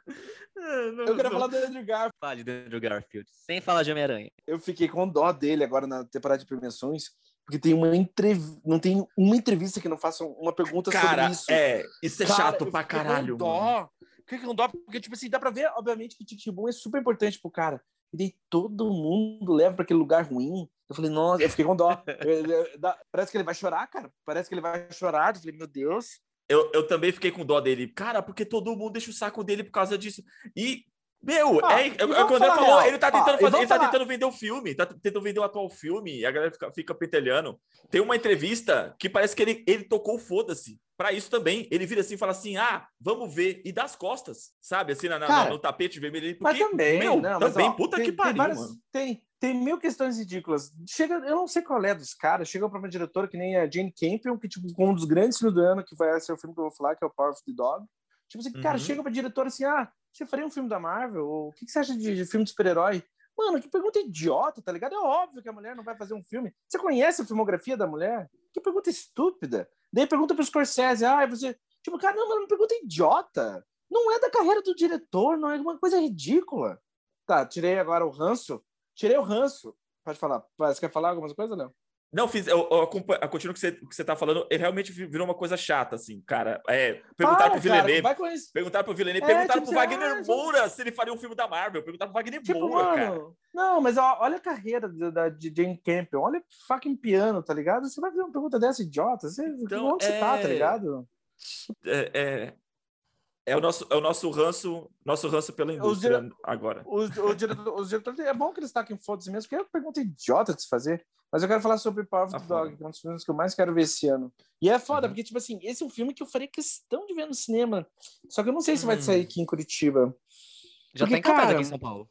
É, não, eu queria não. falar do Andrew Garfield. Fale do Andrew Garfield, sem falar de Homem-Aranha. Eu fiquei com dó dele agora na temporada de premiações, porque tem uma entrevista, não tem uma entrevista que não faça uma pergunta Cara, sobre isso. É, isso é Cara, chato pra caralho. Com dó. Fiquei com dó, porque, tipo assim, dá pra ver, obviamente, que Boom é super importante pro cara. E daí todo mundo leva para aquele lugar ruim. Eu falei, nossa, eu fiquei com dó. Parece que ele vai chorar, cara. Parece que ele vai chorar. Eu falei, meu Deus eu, eu também fiquei com dó dele. Cara, porque todo mundo deixa o saco dele por causa disso. E, meu, ah, é, é, quando ele falou, ele tá tentando ah, fazer, ele tá tentando vender o filme, tá tentando vender o atual filme, e a galera fica, fica pentelhando. Tem uma entrevista que parece que ele, ele tocou foda-se. Pra isso também, ele vira assim e fala assim: ah, vamos ver, e dá as costas, sabe? Assim, na, na, no tapete vermelho. Porque, mas também, meu, não, também, mas, ó, puta tem, que pariu, tem várias, mano. Tem, tem mil questões ridículas. Chega, eu não sei qual é dos caras, chega para uma diretora que nem a Jane Campion, que tipo, um dos grandes filmes do ano, que vai ser o filme que eu vou falar, que é o Power of the Dog. Tipo assim, cara, Uhum. chega pra diretora assim, ah, você faria um filme da Marvel? Ou o que, que você acha de, de filme de super-herói? Mano, que pergunta idiota, tá ligado? É óbvio que a mulher não vai fazer um filme. Você conhece a filmografia da mulher? Que pergunta estúpida. Daí pergunta pro Scorsese, ah, você... Tipo, cara, não, mano, pergunta idiota. Não é da carreira do diretor, não é uma coisa ridícula. Tá, tirei agora o ranço. Tirei o ranço. Pode falar. Você quer falar alguma coisa, Léo? Não, fiz, eu, eu eu continuo o que você, que você tá falando, ele realmente vi- virou uma coisa chata, assim, cara. É, perguntaram Para, pro cara, Villeneuve, perguntaram pro Villeneuve, É, perguntaram tipo pro Wagner ah, Moura se ele faria um filme da Marvel, perguntaram pro Wagner Tipo, Moura, cara. mano, não, mas ó, olha a carreira da, de Jane Campion, olha fucking piano, tá ligado? Você vai fazer uma pergunta dessa idiota? Você, Então, onde você tá, é- tá ligado? É, é, é o nosso, é o nosso ranço, nosso ranço pela indústria agora. Os, o diretor- os diretores, é bom que eles taquem foda-se mesmo, porque é uma pergunta idiota de se fazer. Mas eu quero falar sobre Power of Ah, the. Dog, que é um dos filmes que eu mais quero ver esse ano. E é foda, Uhum. porque, tipo assim, esse é um filme que eu faria questão de ver no cinema. Só que eu não sei se vai Hum. sair aqui em Curitiba. Já Porque, tá em cartaz cara, aqui em São Paulo.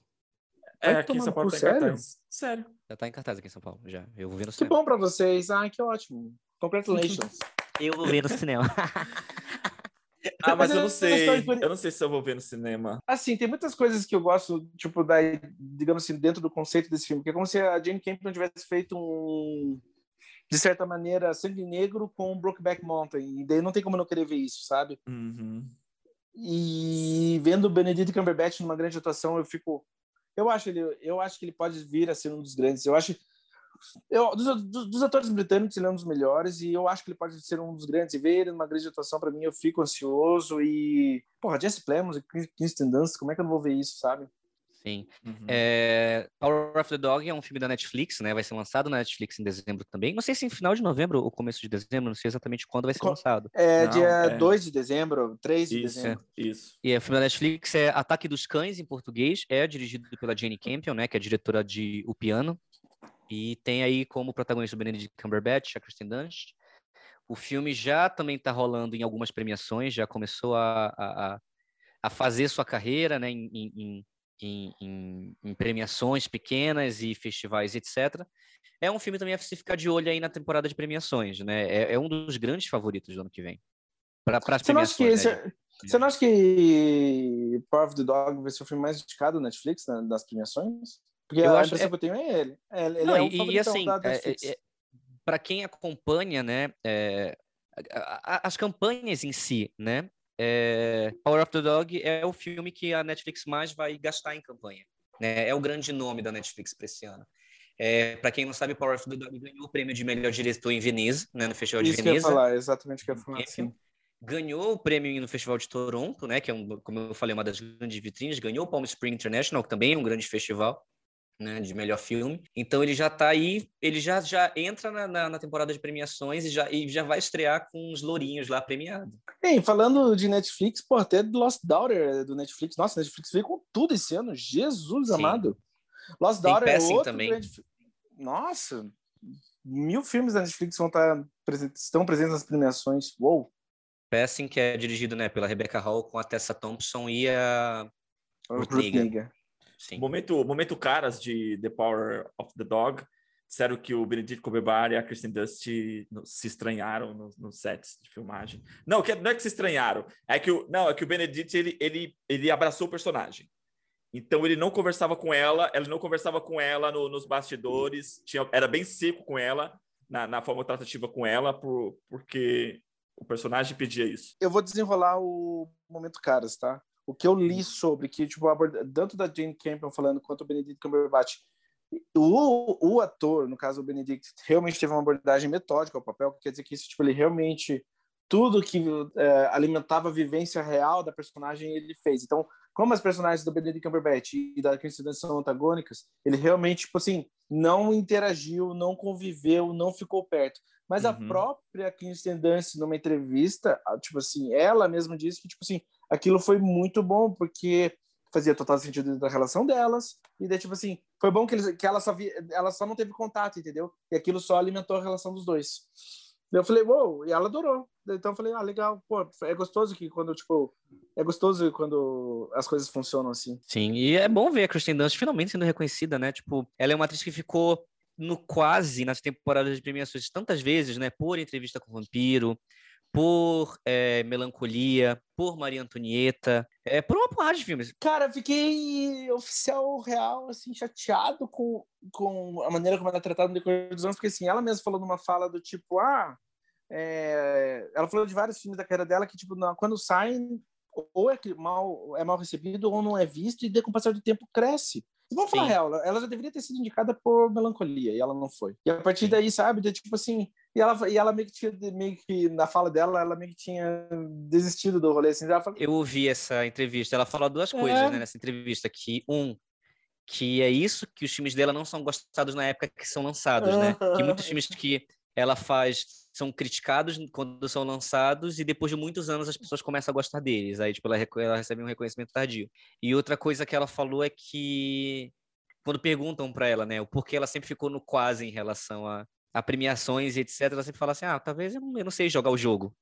É, aqui em São Paulo tá em sério? cartaz. Sério. Já tá em cartaz aqui em São Paulo, já. Eu vou ver no Que cinema. bom pra vocês. Ai, que ótimo. Congratulations. Eu vou ver no cinema. Ah, mas Mas eu não eu- eu sei. estou em Curi- Eu não sei se eu vou ver no cinema. Assim, tem muitas coisas que eu gosto, tipo, da, digamos assim, dentro do conceito desse filme, que é como se a Jane Campion tivesse feito um, de certa maneira, sangue negro com Brokeback Mountain, e daí não tem como não querer ver isso, sabe? Uhum. E vendo o Benedict Cumberbatch numa grande atuação, eu fico, eu acho ele, eu acho que ele pode vir a ser um dos grandes. Eu acho, eu, dos, dos- dos atores britânicos ele é um dos melhores e eu acho que ele pode ser um dos grandes. E ver ele numa grande atuação para mim, eu fico ansioso e, porra, Jesse Plemons e Kristen Dunst, como é que eu não vou ver isso, sabe? Sim. Uhum. É, Power of the Dog é um filme da Netflix, né? Vai ser lançado na Netflix em dezembro também. Não sei se em final de novembro ou começo de dezembro, não sei exatamente quando vai ser Co- lançado. É Não, dia é. 2 de dezembro, 3 de Isso, dezembro. isso. E é, o filme da Netflix é Ataque dos Cães, em português. É dirigido pela Jane Campion, né? Que é a diretora de O Piano. E tem aí como protagonista o Benedict Cumberbatch, a Kristen Dunst. O filme já também está rolando em algumas premiações, já começou a, a, a- fazer sua carreira, né? Em, em- em, em, em- em premiações pequenas e festivais, etc. É um filme também a se ficar de olho aí na temporada de premiações, né? É, é um dos grandes favoritos do ano que vem. Para as Você não acha que esse, né? você não acha que Power of the Dog vai ser o filme mais indicado da Netflix na- nas premiações? Porque Eu a acho- impressão é- que eu tenho é ele. É, ele Não, é o e- e, assim, é, Netflix. para quem acompanha, né, é, a- a- as campanhas em si, né, é, Power of the Dog é o filme que a Netflix mais vai gastar em campanha, né, é o grande nome da Netflix para esse ano. É, para quem não sabe, Power of the Dog ganhou o prêmio de melhor diretor em Veneza, né, no Festival de Isso que eu ia Veneza. falar, exatamente o que eu ia falar. Campion. Sim. Ganhou o prêmio no Festival de Toronto, né, que é, um, como eu falei, uma das grandes vitrines. Ganhou o Palm Spring International, que também é um grande festival né, de melhor filme. Então ele já está aí, ele já, já entra na, na, na temporada de premiações e já, e já vai estrear com os lourinhos lá premiado. Bem, falando de Netflix, pô, até Lost Daughter do Netflix. Nossa, Netflix veio com tudo esse ano. Jesus Sim. amado. Lost Tem Daughter é outro também. grande... Nossa, mil filmes da Netflix vão estar presentes, estão presentes nas premiações. Uou! Passing, que é dirigido né, pela Rebecca Hall com a Tessa Thompson e a. Negga. Sim. Momento, momento caras de The Power of the Dog. Disseram que o Benedict Cumberbatch e a Kristen Dust se estranharam nos nos sets de filmagem. Não, que, não é que se estranharam. É que o, não, é que o Benedict ele, ele, ele abraçou o personagem. Então ele não conversava com ela, ele não conversava com ela no- nos bastidores, tinha, era bem seco com ela, na, na forma tratativa com ela, por, porque o personagem pedia isso. eu vou desenrolar o momento caras, tá? O que eu li sobre que tipo tanto da Jane Campion falando quanto o Benedict Cumberbatch, o, o ator, no caso o Benedict, realmente teve uma abordagem metódica ao papel, que quer dizer que isso tipo ele realmente tudo que é, alimentava a vivência real da personagem ele fez. Então, como as personagens do Benedict Cumberbatch e da Kristen Dunst são antagônicas, ele realmente tipo assim não interagiu, não conviveu, não ficou perto. Mas a Uhum. própria Kristen Dunst, numa entrevista, a- tipo assim, ela mesma disse que, tipo assim, aquilo foi muito bom, porque fazia total sentido da relação delas, e daí, tipo assim, foi bom que, eles, que ela, só vi, ela só não teve contato, entendeu? E aquilo só alimentou a relação dos dois. Eu falei, uou, e ela adorou. Então eu falei, ah, legal, pô, é gostoso que quando, tipo, é gostoso quando as coisas funcionam assim. Sim, e é bom ver a Kristen Dunst finalmente sendo reconhecida, né? Tipo, ela é uma atriz que ficou no quase nas temporadas de premiações tantas vezes, né? Por entrevista com o vampiro, por é, Melancolia, por Maria Antonieta, é, por uma porrada de filmes. Cara, fiquei oficial real, assim, chateado com, com a maneira como ela é tratada no decorrer dos anos, porque assim, ela mesma falou numa fala do tipo, ah, é... ela falou de vários filmes da carreira dela que, tipo, não, quando saem, ou é mal, é mal recebido ou não é visto, e com o passar do tempo cresce. Vamos falar real, ela já deveria ter sido indicada por melancolia e ela não foi. E a partir daí, sabe, de, tipo assim, e ela, e ela meio que tinha, meio que na fala dela, ela meio que tinha desistido do rolê, assim. Falou... Eu ouvi essa entrevista, ela falou duas é. coisas, né, nessa entrevista, que um, que é isso, que os filmes dela não são gostados na época que são lançados, né? Que muitos filmes que ela faz são criticados quando são lançados e depois de muitos anos as pessoas começam a gostar deles. Aí, tipo, ela, ela recebe um reconhecimento tardio. E outra coisa que ela falou é que quando perguntam para ela, né, o porquê ela sempre ficou no quase em relação a, a premiações e etc, ela sempre fala assim: "Ah, talvez eu não, sei jogar o jogo".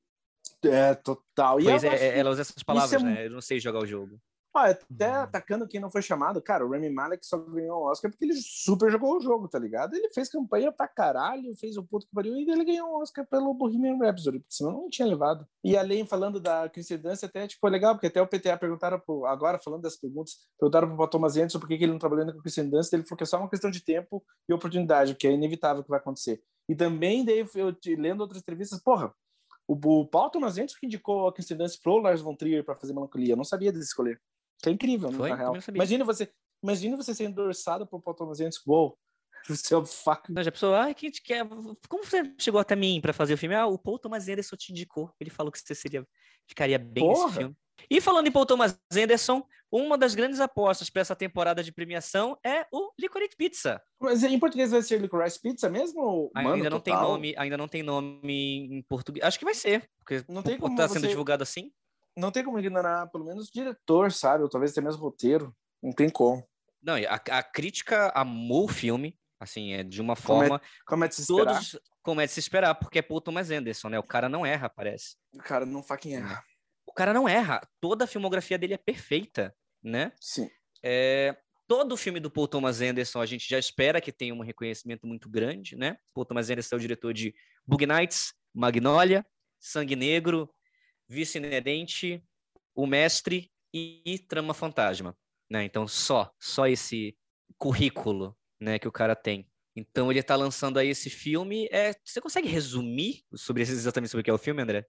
É, total. E pois é, ela usa essas palavras, é... né? Eu não sei jogar o jogo. Até uhum. atacando quem não foi chamado, cara, o Remy Malek só ganhou o Oscar porque ele super jogou o jogo, tá ligado? Ele fez campanha pra caralho, fez o puto que pariu e ele ganhou o Oscar pelo Bohemian Rhapsody, porque senão não tinha levado. E além, falando da Dunst, até, tipo, é legal, porque até o PTA perguntaram, pro, agora falando das perguntas, perguntaram pro Thomas Anderson por que, que ele não trabalhando com a Kristen Dunst, ele falou que é só uma questão de tempo e oportunidade, que é inevitável que vai acontecer. E também, daí, eu lendo outras entrevistas, porra, o, o Paul Thomas Anderson que indicou a Dunst pro Lars von Trier para fazer Melancolia, eu não sabia desse escolher. Que é incrível, Foi? na real. Imagina você, imagina você ser endossado por Paul Thomas Anderson. Uou, você é um. Não, já pensou, ah, quem te quer? Como você chegou até mim para fazer o filme? Ah, o Paul Thomas Anderson te indicou. Ele falou que você seria, ficaria bem Porra. nesse filme. E falando em Paul Thomas Anderson, uma das grandes apostas para essa temporada de premiação é o Licorice Pizza. Mas em português vai ser Licorice Pizza mesmo? Ainda Mano, não total. tem nome, ainda não tem nome em português. Acho que vai ser, porque não tem como tá sendo você... divulgado assim não tem como ignorar, pelo menos, o diretor, sabe? Ou talvez até mesmo roteiro. Não tem como. Não, a, a crítica amou o filme, assim, é de uma forma. Como é, como é de se esperar? Todos, como é de se esperar, porque é Paul Thomas Anderson, né? O cara não erra, parece. O cara não fucking erra. O cara não erra. Toda a filmografia dele é perfeita, né? Sim. É, todo o filme do Paul Thomas Anderson a gente já espera que tenha um reconhecimento muito grande, né? Paul Thomas Anderson é o diretor de Bug Nights, Magnolia, Sangue Negro, Vice Inerente, O Mestre e Trama Fantasma. Né? Então, só, só esse currículo né, que o cara tem. Então ele está lançando aí esse filme. É, você consegue resumir sobre exatamente sobre o que é o filme, André?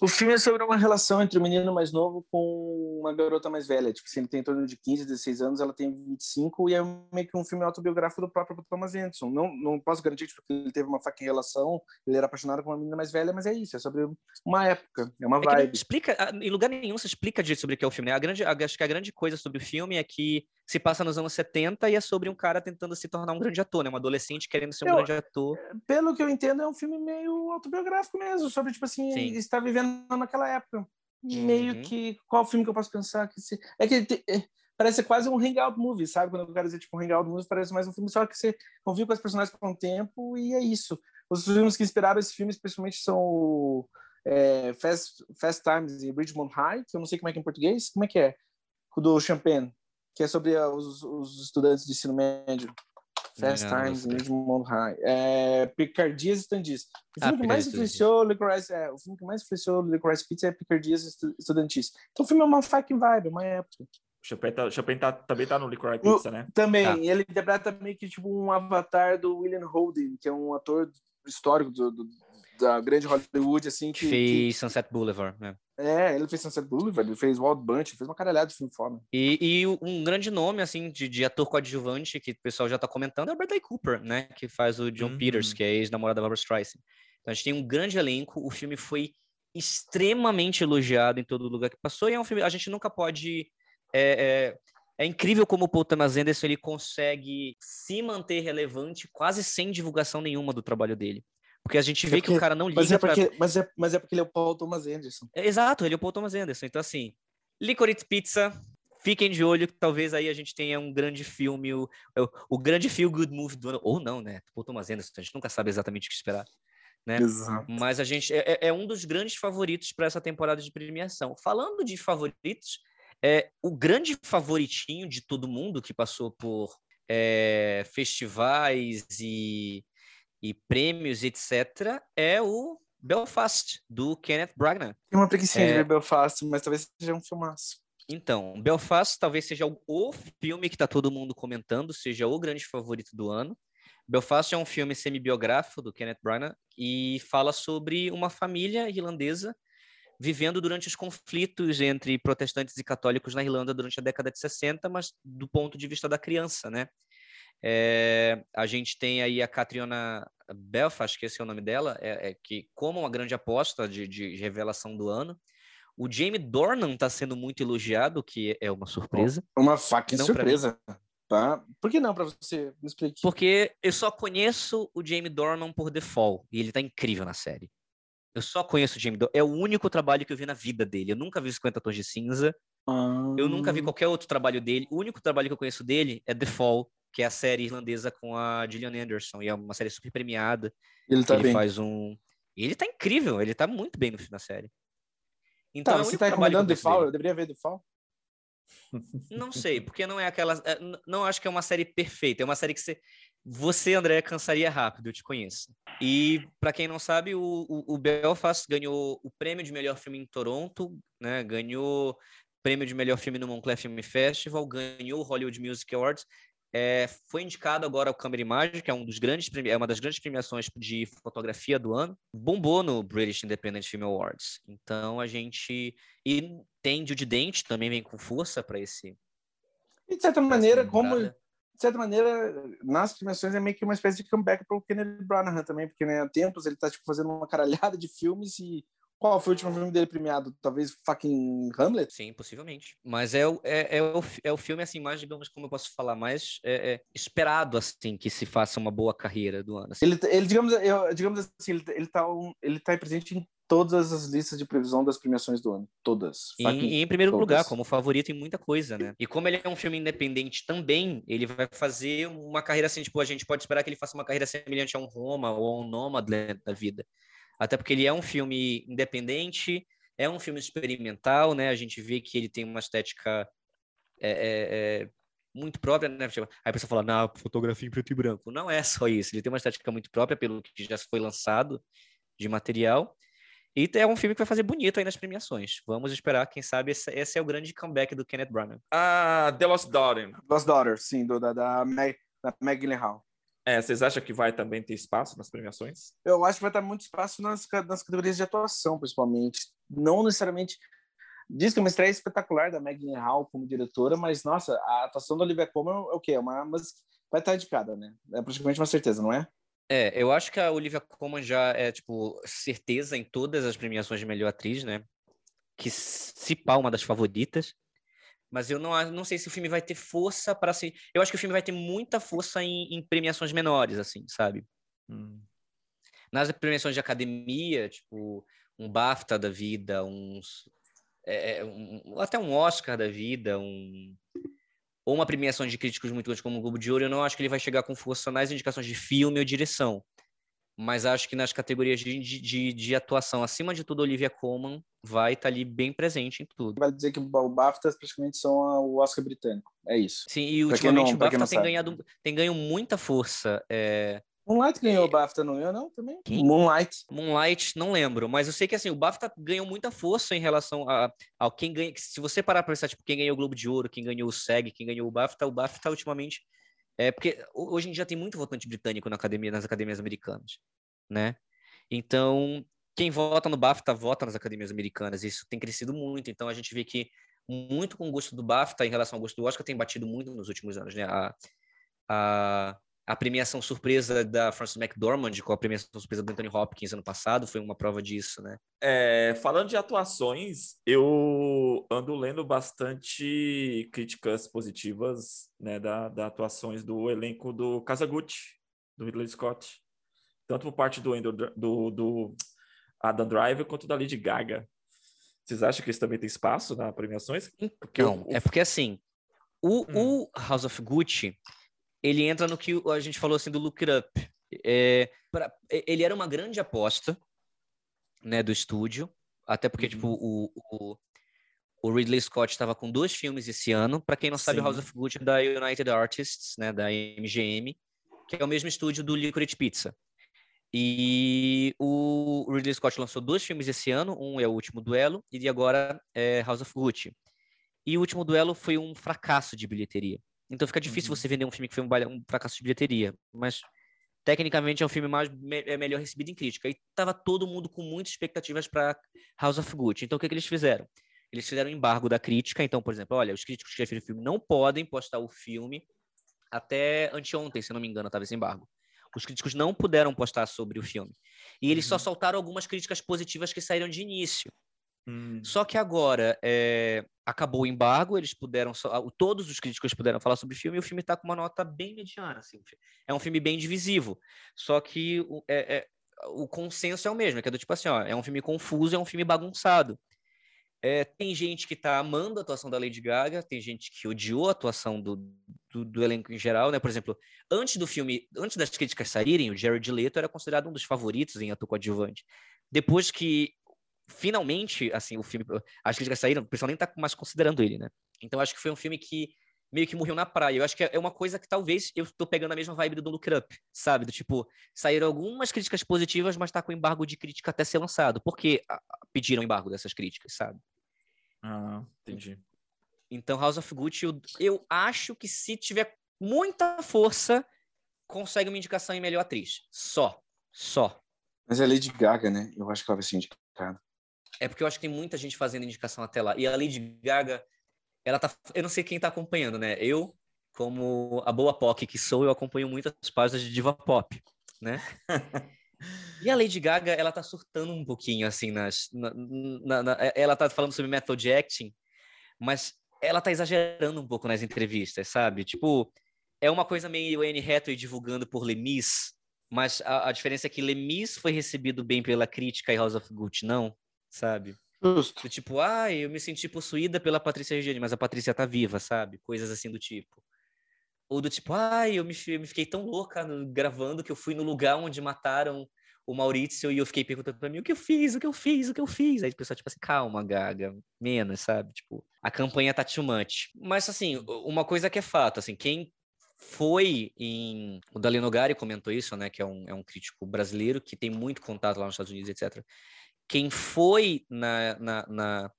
O filme é sobre uma relação entre um menino mais novo com uma garota mais velha. Tipo, se ele tem em torno de 15, 16 anos, ela tem 25, e é meio que um filme autobiográfico do próprio Thomas Anderson. Não, não posso garantir que tipo, ele teve uma faca em relação, ele era apaixonado por uma menina mais velha, mas é isso, é sobre uma época, é uma vibe. É explica, em lugar nenhum você explica direito sobre o que é o filme. Né? A grande, acho que a grande coisa sobre o filme é que se passa nos anos 70 e é sobre um cara tentando se tornar um grande ator, né? Um adolescente querendo ser um eu, grande ator. Pelo que eu entendo, é um filme meio autobiográfico mesmo, sobre, tipo assim, Sim. estar vivendo naquela época. Meio uhum. que. Qual filme que eu posso pensar? que se... É que te... É, parece quase um hangout movie, sabe? Quando eu quero dizer tipo um hangout movie, parece mais um filme só que você convive com as personagens por um tempo e é isso. Os filmes que inspiraram esse filme, especialmente, são é, Fast, Fast Times e Richmond High, que eu não sei como é que é em português. Como é que é? O do Champagne que é sobre os, os estudantes de ensino médio. Fast não, Times em Edmond High. É, Picardias Estudantis. O ah, filme ah, que mais influenciou Licorice, é, o filme que mais influenciou Licorice Pizza é Picardias Estudantis. Então o filme é uma fucking vibe, uma época. O Chopin, tá, Chopin tá, também tá no Licorice Pizza, né? Também. Tá. Ele interpreta meio que tipo um avatar do William Holden, que é um ator histórico do, do da grande Hollywood, assim. Que, fez que... Sunset Boulevard, né? É, ele fez Sunset Boulevard, ele fez Wild Bunch, fez uma caralhada de filme foda. E, e um grande nome, assim, de, de ator coadjuvante que o pessoal já tá comentando é o Bradley Cooper, né? Que faz o John uhum. Peters, que é ex-namorado da Barbara Streisand. Então a gente tem um grande elenco, o filme foi extremamente elogiado em todo lugar que passou, e é um filme, a gente nunca pode... É, é, é incrível como o Paul Thomas Anderson ele consegue se manter relevante quase sem divulgação nenhuma do trabalho dele. Porque a gente vê porque, que o cara não liga mas é porque, pra... mas, é, mas é porque ele é o Paul Thomas Anderson. É, exato, ele é o Paul Thomas Anderson. Então, assim, Licorice Pizza, fiquem de olho que talvez aí a gente tenha um grande filme, o, o, o grande feel good movie do ano. Ou não, né? Paul Thomas Anderson, a gente nunca sabe exatamente o que esperar. Né? Exato. Mas a gente é, é, é um dos grandes favoritos para essa temporada de premiação. Falando de favoritos, é o grande favoritinho de todo mundo que passou por é, festivais e e prêmios, etc., é o Belfast, do Kenneth Branagh. Tem uma preguiça É. de ver Belfast, mas talvez seja um filmaço. Então, Belfast talvez seja o, o filme que está todo mundo comentando, seja o grande favorito do ano. Belfast é um filme semi-biográfico do Kenneth Branagh e fala sobre uma família irlandesa vivendo durante os conflitos entre protestantes e católicos na Irlanda durante a década de 60, mas do ponto de vista da criança, né? É, a gente tem aí a Catriona Belfast, que esse é o nome dela, é, é que como uma grande aposta de, de revelação do ano. O Jamie Dornan está sendo muito elogiado, o que é uma surpresa, Uma Não pra surpresa. Tá? Por que não pra você? Me explique. porque eu só conheço o Jamie Dornan por default, e ele tá incrível na série. Eu só conheço o Jamie Dornan, é o único trabalho que eu vi na vida dele. Eu nunca vi 50 Tons de Cinza, eu nunca vi Ah, qualquer outro trabalho dele. O único trabalho que eu conheço dele é The Fall, que é a série irlandesa com a Gillian Anderson, e é uma série super premiada. Ele tá ele bem. faz um. Ele tá incrível, ele tá muito bem no, na série. Então, Tá, é você tá recomendando The Fall? Eu deveria ver The Fall? Não sei, porque não é aquela. é, Não acho que é uma série perfeita. É uma série que você. Você, André, cansaria rápido, eu te conheço. E, para quem não sabe, o, o, o Belfast ganhou o prêmio de melhor filme em Toronto, né? Ganhou prêmio de melhor filme no Montclair Film Festival, ganhou o Hollywood Music Awards. É, foi indicado agora ao Câmara Imagem, que é, um dos grandes, é uma das grandes premiações de fotografia do ano. Bombou no British Independent Film Awards. Então a gente. E tem Judy Dent, também vem com força para esse, E de certa maneira, como de certa maneira, nas premiações é meio que uma espécie de comeback para o Kenneth Branagh também, porque né, há tempos ele tá tipo fazendo uma caralhada de filmes e qual foi o último filme dele premiado? Talvez fucking Hamlet? Sim, possivelmente. Mas é, o- é, é, o, é o filme, assim, mais, digamos, como eu posso falar, mais é, é, esperado, assim, que se faça uma boa carreira do ano. assim. Ele, ele digamos, eu, digamos assim, ele, ele tá um, ele tá presente em todas as listas de previsão das premiações do ano, todas. E, e em primeiro todas. lugar, como favorito em muita coisa, né? E como ele é um filme independente também, ele vai fazer uma carreira assim, tipo, a gente pode esperar que ele faça uma carreira semelhante a um Roma ou a um Nomadland da vida. Até porque ele é um filme independente, é um filme experimental, né? A gente vê que ele tem uma estética é, é, é, muito própria, né? Tipo, Aí a pessoa fala, não, fotografia em preto e branco. Não é só isso, ele tem uma estética muito própria pelo que já foi lançado de material. E é um filme que vai fazer bonito aí nas premiações. Vamos esperar, quem sabe esse, esse é o grande comeback do Kenneth Branagh. Ah, The Lost Daughter. Lost Daughter, sim, do, da, da, Meg, da Meg Gyllenhaal. É, vocês acham que vai também ter espaço nas premiações? Eu acho que vai estar muito espaço nas, nas categorias de atuação, principalmente. Não necessariamente. Diz que é uma estreia espetacular da Meg Gyllenhaal como diretora, mas, nossa, a atuação da Olivia Colman é o quê? É uma, mas vai estar indicada, né? É praticamente uma certeza, não é? É, eu acho que a Olivia Colman já é, tipo, certeza em todas as premiações de melhor atriz, né? Que se pá, uma das favoritas. Mas eu não, não sei se o filme vai ter força para ser. Eu acho que o filme vai ter muita força em, em premiações menores, assim, sabe? Nas premiações de academia, tipo, um BAFTA da vida, uns. é, é, um- até um Oscar da vida, um. Ou uma premiação de críticos muito grande como o Globo de Ouro, eu não acho que ele vai chegar com força nas indicações de filme ou direção. Mas acho que nas categorias de, de, de- atuação, acima de tudo, Olivia Colman vai estar ali bem presente em tudo. Vai dizer que o BAFTA praticamente são o Oscar britânico. É isso. Sim, e Pra ultimamente não- o BAFTA tem sabe. ganhado, tem ganho muita força. É, Moonlight ganhou o BAFTA, não ganhou, não? Também? Quem? Moonlight. Moonlight, não lembro, mas eu sei que assim, o BAFTA ganhou muita força em relação a, ao quem ganha. Se você parar para pensar, tipo, quem ganhou o Globo de Ouro, quem ganhou o SEG, quem ganhou o BAFTA, o BAFTA ultimamente. É porque ho- hoje em dia tem muito votante britânico na academia, nas academias americanas, né? Então, quem vota no BAFTA vota nas academias americanas. Isso tem crescido muito. Então, a gente vê que muito com o gosto do BAFTA em relação ao gosto do Oscar tem batido muito nos últimos anos, né? A, a, a premiação surpresa da Frances McDormand com a premiação surpresa do Anthony Hopkins ano passado foi uma prova disso, né? É, falando de atuações, eu ando lendo bastante críticas positivas né, da, da atuações do elenco do Kazaguchi, do Ridley Scott. Tanto por parte do, do, do Adam Driver quanto da Lady Gaga. Vocês acham que isso também tem espaço nas premiações? Porque Não, o- o- é porque assim, o, Hum. o House of Gucci, ele entra no que a gente falou assim do Look It Up. É, pra- ele era uma grande aposta, né, do estúdio, até porque, Uhum. tipo, o, o, o Ridley Scott estava com dois filmes esse ano. Para quem não sabe, Sim. House of Gucci é da United Artists, né, da MGM, que é o mesmo estúdio do Licorice Pizza. E o o Ridley Scott lançou dois filmes esse ano, um é o Último Duelo e agora é House of Gucci. E o Último Duelo foi um fracasso de bilheteria. Então fica difícil uhum. você vender um filme que foi um, um, fracasso de bilheteria, mas tecnicamente é um filme mais é melhor recebido em crítica. E tava todo mundo com muitas expectativas para House of Gucci. Então o que, que eles fizeram? Eles fizeram um embargo da crítica. Então, por exemplo, olha, os críticos que já viram o filme não podem postar o filme até anteontem, se não me engano, estava esse embargo. Os críticos não puderam postar sobre o filme. E eles uhum. só soltaram algumas críticas positivas que saíram de início. Hum. Só que agora é, acabou o embargo, eles puderam, todos os críticos puderam falar sobre o filme, e o filme está com uma nota bem mediana. Assim. É um filme bem divisivo. Só que é, é, o consenso é o mesmo, é que é do tipo assim, ó, é um filme confuso, é um filme bagunçado. É, tem gente que está amando a atuação da Lady Gaga, tem gente que odiou a atuação do, do, do, elenco em geral, né? Por exemplo, antes do filme, antes das críticas saírem, o Jared Leto era considerado um dos favoritos em ator coadjuvante. Depois que finalmente, assim, o filme, as críticas saíram, o pessoal nem tá mais considerando ele, né? Então acho que foi um filme que meio que morreu na praia. Eu acho que é uma coisa que talvez eu tô pegando a mesma vibe do Look Up, sabe? Do tipo, saíram algumas críticas positivas, mas tá com embargo de crítica até ser lançado. Por que pediram embargo dessas críticas, sabe? Ah, entendi. Então, House of Gucci, eu, eu acho que se tiver muita força, consegue uma indicação em melhor atriz. Só. Só. Mas é Lady Gaga, né? Eu acho que ela vai ser indicada. É porque eu acho que tem muita gente fazendo indicação até lá. E a Lady Gaga, ela tá. Eu não sei quem tá acompanhando, né? Eu, como a boa POC que sou, eu acompanho muitas páginas de diva pop, né? E a Lady Gaga, ela tá surtando um pouquinho, assim, nas, na, na, na, ela tá falando sobre method acting, mas ela tá exagerando um pouco nas entrevistas, sabe? Tipo, é uma coisa meio Anne Hathaway divulgando por Lemis, mas a, a, diferença é que Lemis foi recebido bem pela crítica e House of Gucci não, sabe? Justo. Tipo, ah, eu me senti possuída pela Patrícia Reggiani, mas a Patrícia tá viva, sabe? Coisas assim do tipo. Ou do tipo, ai, eu me, me fiquei tão louca no, gravando que eu fui no lugar onde mataram o Maurício e eu fiquei perguntando pra mim o que eu fiz, o que eu fiz, o que eu fiz. Aí o pessoal, tipo assim, calma, Gaga, menos, sabe? Tipo, a campanha tá too much. Mas, assim, uma coisa que é fato, assim, quem foi em. O Dalino Gari comentou isso, né? Que é um, é um crítico brasileiro que tem muito contato lá nos Estados Unidos, etc. Quem foi na, na, na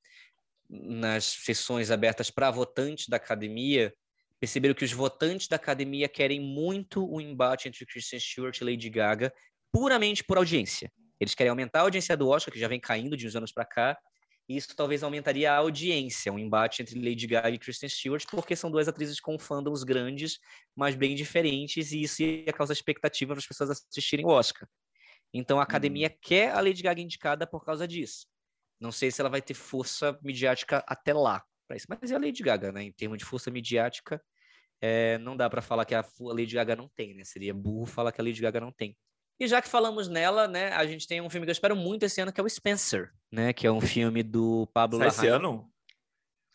nas sessões abertas para votantes da academia perceberam que os votantes da academia querem muito o embate entre Kristen Stewart e Lady Gaga, puramente por audiência. Eles querem aumentar a audiência do Oscar, que já vem caindo de uns anos para cá, e isso talvez aumentaria a audiência, um embate entre Lady Gaga e Kristen Stewart, porque são duas atrizes com fandoms grandes, mas bem diferentes, e isso ia causar expectativa para as pessoas assistirem o Oscar. Então a academia hum. quer a Lady Gaga indicada por causa disso. Não sei se ela vai ter força midiática até lá para isso, mas é a Lady Gaga, né? Em termos de força midiática, é, não dá para falar que a Lady Gaga não tem, né? Seria burro falar que a Lady Gaga não tem. E já que falamos nela, né, a gente tem um filme que eu espero muito esse ano, que é o Spencer, né? Que é um filme do Pablo Sai esse ano?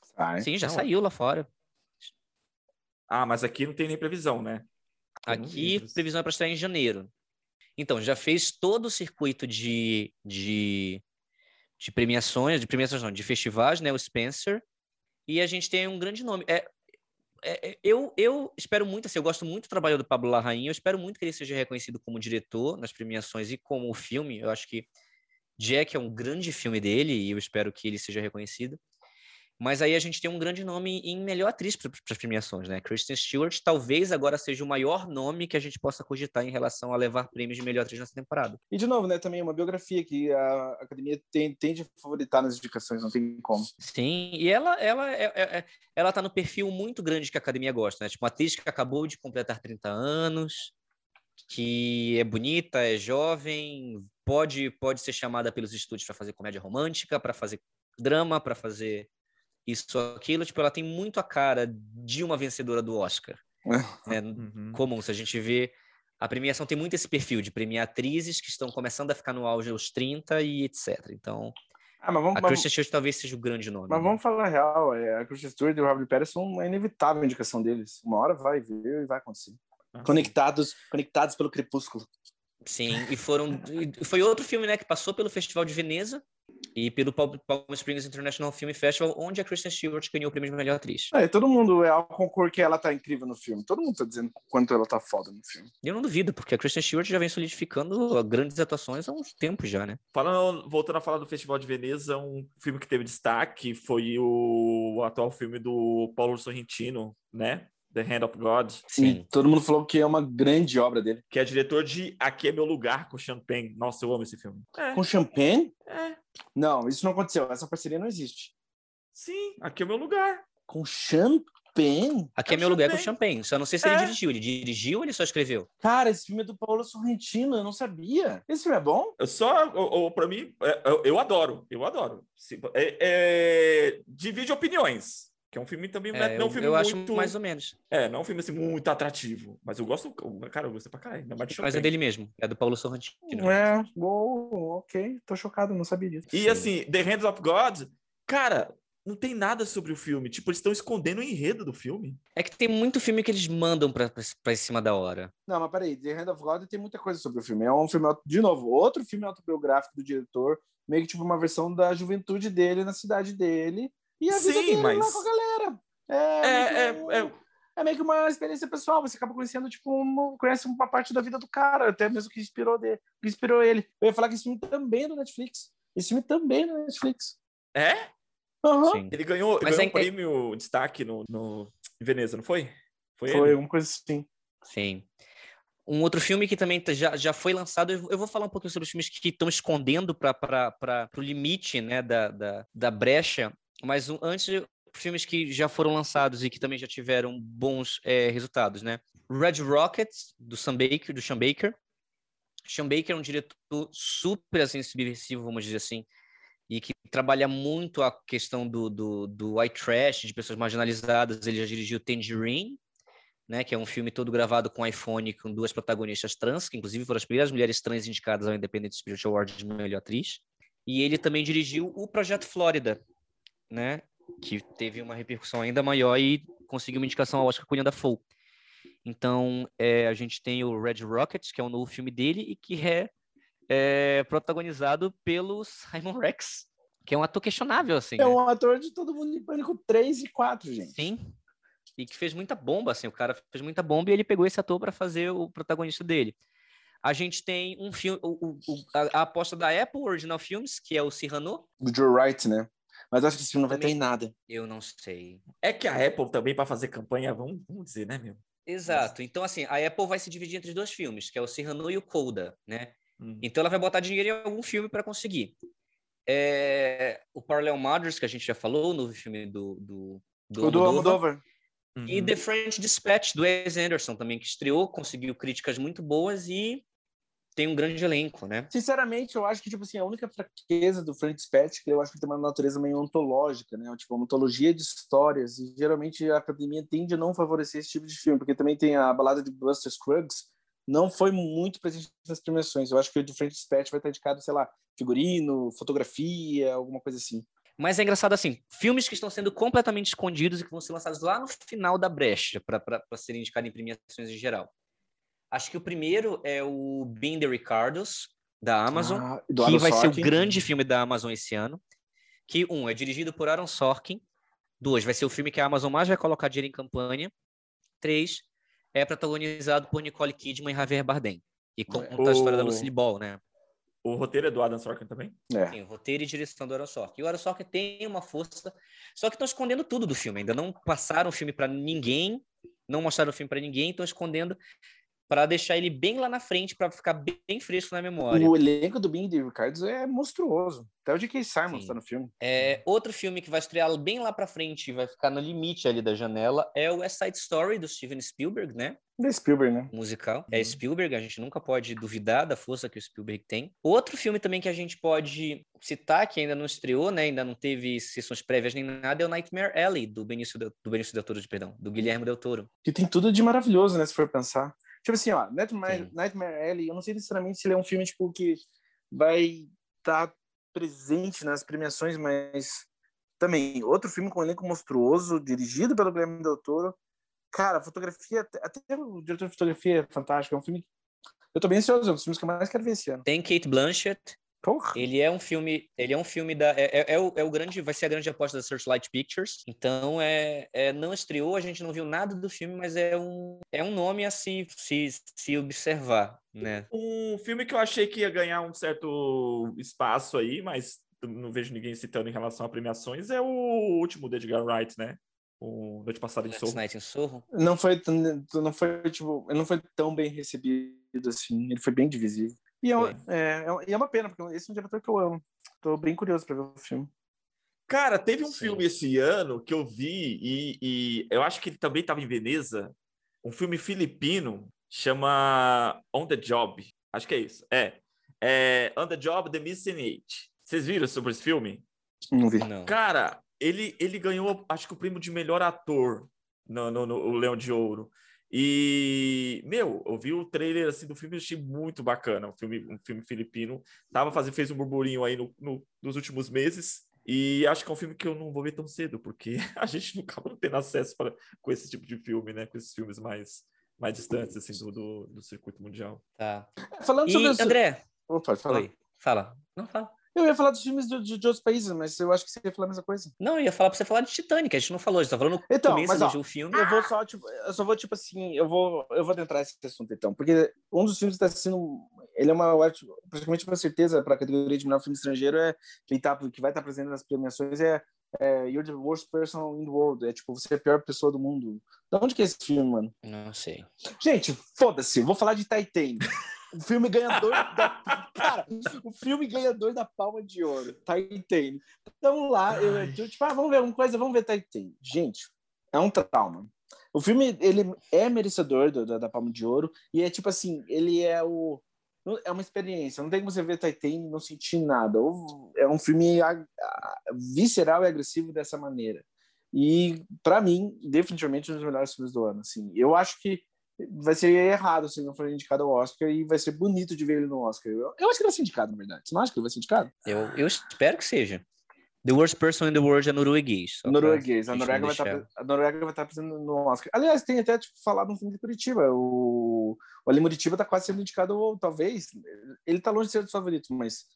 Sai. Sim, já não. saiu lá fora. Ah, mas aqui não tem nem previsão, né? Aqui, previsão é para estrear em janeiro. Então, já fez todo o circuito de, de, de premiações, de premiações não, de festivais, né? O Spencer. E a gente tem um grande nome. É, é, é, eu, eu espero muito, assim, eu gosto muito do trabalho do Pablo Larraín, eu espero muito que ele seja reconhecido como diretor nas premiações e como filme. Eu acho que Jack é um grande filme dele e eu espero que ele seja reconhecido. Mas aí a gente tem um grande nome em melhor atriz para as premiações, né? Kristen Stewart talvez agora seja o maior nome que a gente possa cogitar em relação a levar prêmios de melhor atriz nessa temporada. E de novo, né? Também uma biografia que a academia tem, tende a favoritar nas indicações, não tem como. Sim, e ela, ela, é, é, é ela tá no perfil muito grande que a academia gosta, né? Tipo, uma atriz que acabou de completar 30 anos, que é bonita, é jovem, pode, pode ser chamada pelos estúdios para fazer comédia romântica, para fazer drama, para fazer isso aquilo, tipo, ela tem muito a cara de uma vencedora do Oscar. né? uhum. Comum, se a gente vê a premiação tem muito esse perfil de premiar atrizes que estão começando a ficar no auge aos 30 e etc. Então, ah, vamos, a Kristen Stewart talvez seja o grande nome. Mas né? vamos falar a real, é, a Kristen Stewart e o Robert Pattinson são uma inevitável indicação deles. Uma hora vai vir e vai acontecer. Ah, conectados, conectados pelo crepúsculo. Sim, e foram. foi outro filme, né, que passou pelo Festival de Veneza e pelo Palm Springs International Film Festival, onde a Kristen Stewart ganhou o prêmio de melhor atriz. É, todo mundo é ao concor que ela tá incrível no filme. Todo mundo tá dizendo quanto ela tá foda no filme. Eu não duvido, porque a Kristen Stewart já vem solidificando grandes atuações há uns tempos já, né? Falando, voltando a falar do Festival de Veneza, um filme que teve destaque foi o atual filme do Paulo Sorrentino, né? The Hand of God. Sim. todo mundo falou que é uma grande obra dele. Que é diretor de Aqui é Meu Lugar, com Champagne. Nossa, eu amo esse filme. É. Com Champagne? É. Não, isso não aconteceu. Essa parceria não existe. Sim, Aqui é Meu Lugar. Com Champagne? Aqui é, é Meu Lugar com Champagne. Só não sei se é. ele dirigiu. Ele dirigiu ou ele só escreveu? Cara, esse filme é do Paulo Sorrentino. Eu não sabia. Esse filme é bom? Eu só, ou, pra mim, é, eu, eu, adoro. Eu adoro. É, é, divide opiniões. Que é um filme também. É, não é um filme eu muito, acho mais ou menos. É, não é um filme assim muito atrativo. Mas eu gosto. Cara, eu gostei pra caralho. Mas é dele mesmo. É do Paulo Sorrentino. É, bom, ok. Tô chocado, não sabia disso. E Sim. assim, The Hands of God, cara, não tem nada sobre o filme. Tipo, eles estão escondendo o enredo do filme. É que tem muito filme que eles mandam pra, pra, pra cima da hora. Não, mas peraí, The Hand of God tem muita coisa sobre o filme. É um filme, de novo, outro filme autobiográfico do diretor, meio que tipo uma versão da juventude dele na cidade dele e a vida Sim, dele mas... lá com a galera. É, é, é, é, é, meio que uma experiência pessoal. Você acaba conhecendo, tipo, uma, conhece uma parte da vida do cara, até mesmo que inspirou, dele, que inspirou ele. Eu ia falar que esse filme também é do Netflix. Esse filme também é do Netflix. É? Uhum. Ele ganhou, Mas ganhou é um prêmio destaque no, no em Veneza, não foi? Foi, foi uma coisa assim. Sim. Um outro filme que também tá, já, já foi lançado, eu vou falar um pouquinho sobre os filmes que estão escondendo para o limite né, da, da, da brecha, mas antes, filmes que já foram lançados e que também já tiveram bons é, resultados, né? Red Rockets, do Sam Baker, do Sean Baker. Sean Baker é um diretor super assim, subversivo, vamos dizer assim, e que trabalha muito a questão do, do, do white trash, de pessoas marginalizadas. Ele já dirigiu Tangerine, né, que é um filme todo gravado com iPhone, com duas protagonistas trans, que inclusive foram as primeiras mulheres trans indicadas ao Independent Spirit Award de melhor atriz. E ele também dirigiu o Projeto Flórida, né, que teve uma repercussão ainda maior e conseguiu uma indicação ao Oscar com da Dafoe. Então, é, a gente tem o Red Rocket, que é o novo filme dele e que é, é protagonizado pelo Simon Rex, que é um ator questionável, assim. É né? um ator de Todo Mundo em Pânico 3 e 4, gente. Sim. E que fez muita bomba, assim. O cara fez muita bomba e ele pegou esse ator para fazer o protagonista dele. A gente tem um filme, o, o, a, a, aposta da Apple Original Films, que é o Cyrano. Do Joe Wright, né? Mas acho que esse filme não vai ter em nada. Eu não sei. É que a Apple também, para fazer campanha, vamos, vamos dizer, né, meu? Exato. Então, assim, a Apple vai se dividir entre dois filmes, que é o Cyrano e o Coda, né? Hum. Então, ela vai botar dinheiro em algum filme para conseguir. É... O Parallel Mothers, que a gente já falou, o novo filme do... do, do o do Almodóvar. E uhum. The French Dispatch, do Wes Anderson, também, que estreou, conseguiu críticas muito boas e tem um grande elenco, né? Sinceramente, eu acho que, tipo assim, a única fraqueza do Frank que eu acho que tem uma natureza meio ontológica, né? Tipo, uma ontologia de histórias, e geralmente a academia tende a não favorecer esse tipo de filme, porque também tem a balada de Buster Scruggs, não foi muito presente nas premiações. Eu acho que o de Frank Dispatch vai estar indicado, sei lá, figurino, fotografia, alguma coisa assim. Mas é engraçado assim, filmes que estão sendo completamente escondidos e que vão ser lançados lá no final da brecha para serem indicados em premiações em geral. Acho que o primeiro é o Being the Ricardos, da Amazon, ah, que vai Sorkin. ser o grande filme da Amazon esse ano. Que, um, é dirigido por Aaron Sorkin. Dois, vai ser o filme que a Amazon mais vai colocar dinheiro em campanha. Três, é protagonizado por Nicole Kidman e Javier Bardem. E conta o... a história da Lucille Ball, né? O roteiro é do Adam Sorkin também? É. Sim, o roteiro e direção do Aaron Sorkin. E o Aaron Sorkin tem uma força... Só que estão escondendo tudo do filme. Ainda não passaram o filme para ninguém, não mostraram o filme para ninguém, estão escondendo para deixar ele bem lá na frente, para ficar bem fresco na memória. O elenco do Bing de Ricardo é monstruoso. Até o J.K. Simon está no filme. É, outro filme que vai estrear bem lá para frente e vai ficar no limite ali da janela é o West Side Story, do Steven Spielberg, né? É Spielberg, né? Musical. É uhum. Spielberg, a gente nunca pode duvidar da força que o Spielberg tem. Outro filme também que a gente pode citar, que ainda não estreou, né? Ainda não teve sessões prévias nem nada, é o Nightmare Alley, do Benício Del, do Benício Del Toro, perdão, do Guilherme Del Toro. Que tem tudo de maravilhoso, né? Se for pensar. Tipo assim, ó, Nightmare, Nightmare Alley, eu não sei necessariamente se ele é um filme, tipo, que vai estar tá presente nas premiações, mas também, outro filme com um elenco monstruoso, dirigido pelo Guilherme Del Toro. Cara, a fotografia, até o diretor de fotografia é fantástico, é um filme eu tô bem ansioso, é um dos filmes que eu mais quero ver esse ano. Tem Kate Blanchett, Porra. Ele é um filme, ele é um filme da é, é, é o, é o grande, vai ser a grande aposta da Searchlight Pictures. Então é, é não estreou, a gente não viu nada do filme, mas é um é um nome a se se, se observar, né? Um filme que eu achei que ia ganhar um certo espaço aí, mas não vejo ninguém citando em relação a premiações, é o último de Edgar Wright, né? O Noite Passada em Sorro. Night in Sorro. Não foi, tão- não foi, tipo, ele não foi tão bem recebido assim. Ele foi bem divisível. E é, é, é uma- é uma pena, porque esse é um diretor que eu amo. Tô bem curioso pra ver o filme. Cara, teve um Sim. filme esse ano que eu vi e, e eu acho que ele também estava em Veneza, um filme filipino, chama On the Job. Acho que é isso. É. é On the Job, The Missing Age. Vocês viram sobre esse filme? Não vi. Não. Cara, ele, ele ganhou, acho que o prêmio de melhor ator no, no, no o Leão de Ouro. E, meu, eu vi o trailer assim, do filme e achei muito bacana. Um filme, um filme filipino. Tava fazendo, fez um burburinho aí no, no- nos últimos meses. E acho que é um filme que eu não vou ver tão cedo, porque a gente não acaba não tendo acesso para, com esse tipo de filme, né? Com esses filmes mais, mais distantes, assim, do, do, do circuito mundial. Tá. Falando E sobre André, Opa, falar. oi, fala. Não fala. Eu ia falar dos filmes de, de- de outros países, mas eu acho que você ia falar a mesma coisa. Não, eu ia falar pra você falar de Titanic, a gente não falou, a gente tá falando Então, começo mas, ó, do filme. Eu vou só, tipo, eu só vou, tipo assim, eu vou, eu vou adentrar esse assunto então, porque um dos filmes que está sendo, ele é uma, praticamente uma certeza para a categoria de melhor filme estrangeiro é que, tá, que vai estar presente nas premiações é, é You're the Worst Person in the World, é tipo, você é a pior pessoa do mundo. Da onde que é esse filme, mano? Não sei. Gente, foda-se, vou falar de Titanic. O filme ganhador da. Cara, o filme ganhador da palma de ouro. Titanic. Então lá, eu, eu, tipo, ah, vamos ver uma coisa, vamos ver Titanic. Gente, é um trauma. O filme, ele é merecedor do- da, da palma de ouro, e é tipo assim, ele é o. É uma experiência, não tem como você ver Titanic e não sentir nada. Ou É um filme a- a- visceral e agressivo dessa maneira. E, para mim, definitivamente um dos melhores filmes do ano. Assim, eu acho que vai ser errado se ele não for indicado ao Oscar e vai ser bonito de ver ele no Oscar. Eu, eu acho que ele vai ser indicado, na verdade. Você não acha que ele vai ser indicado? Eu, eu espero que seja. The worst person in the world é norueguês. Norueguês. A gente não Noruega, vai estar, deixar- a Noruega vai estar apresentando no Oscar. Aliás, tem até tipo, falado no filme de Curitiba. O, o Ali Muritiba está quase sendo indicado, ou talvez. Ele está longe de ser dos favoritos, mas.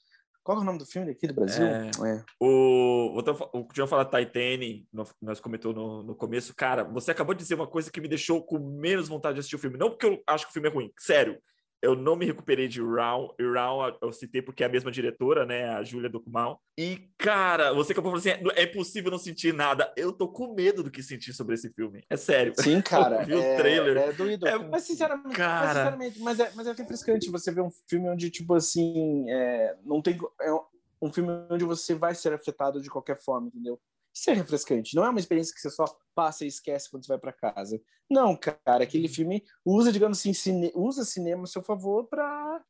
Qual é o nome do filme aqui do Brasil? É. É. O, ter- o João falar Titanic, nós comentou no, no começo. Cara, você acabou de dizer uma coisa que me deixou com menos vontade de assistir o filme. Não porque eu acho que o filme é ruim, sério. Eu não me recuperei de Round. E Round eu citei porque é a mesma diretora, né? A Júlia Ducumal. E, cara, você acabou falando assim: é impossível não sentir nada. Eu tô com medo do que sentir sobre esse filme. É sério. Sim, cara. Eu vi o é, trailer. É doído. É- mas, sinceramente, Cara. mas, sinceramente, mas é, mas é refrescante você ver um filme onde, tipo assim, é, não tem. É um filme onde você vai ser afetado de qualquer forma, entendeu? Isso é refrescante. Não é uma experiência que você só passa e esquece quando você vai para casa. Não, cara, aquele filme usa, digamos assim, cine, usa cinema a seu favor para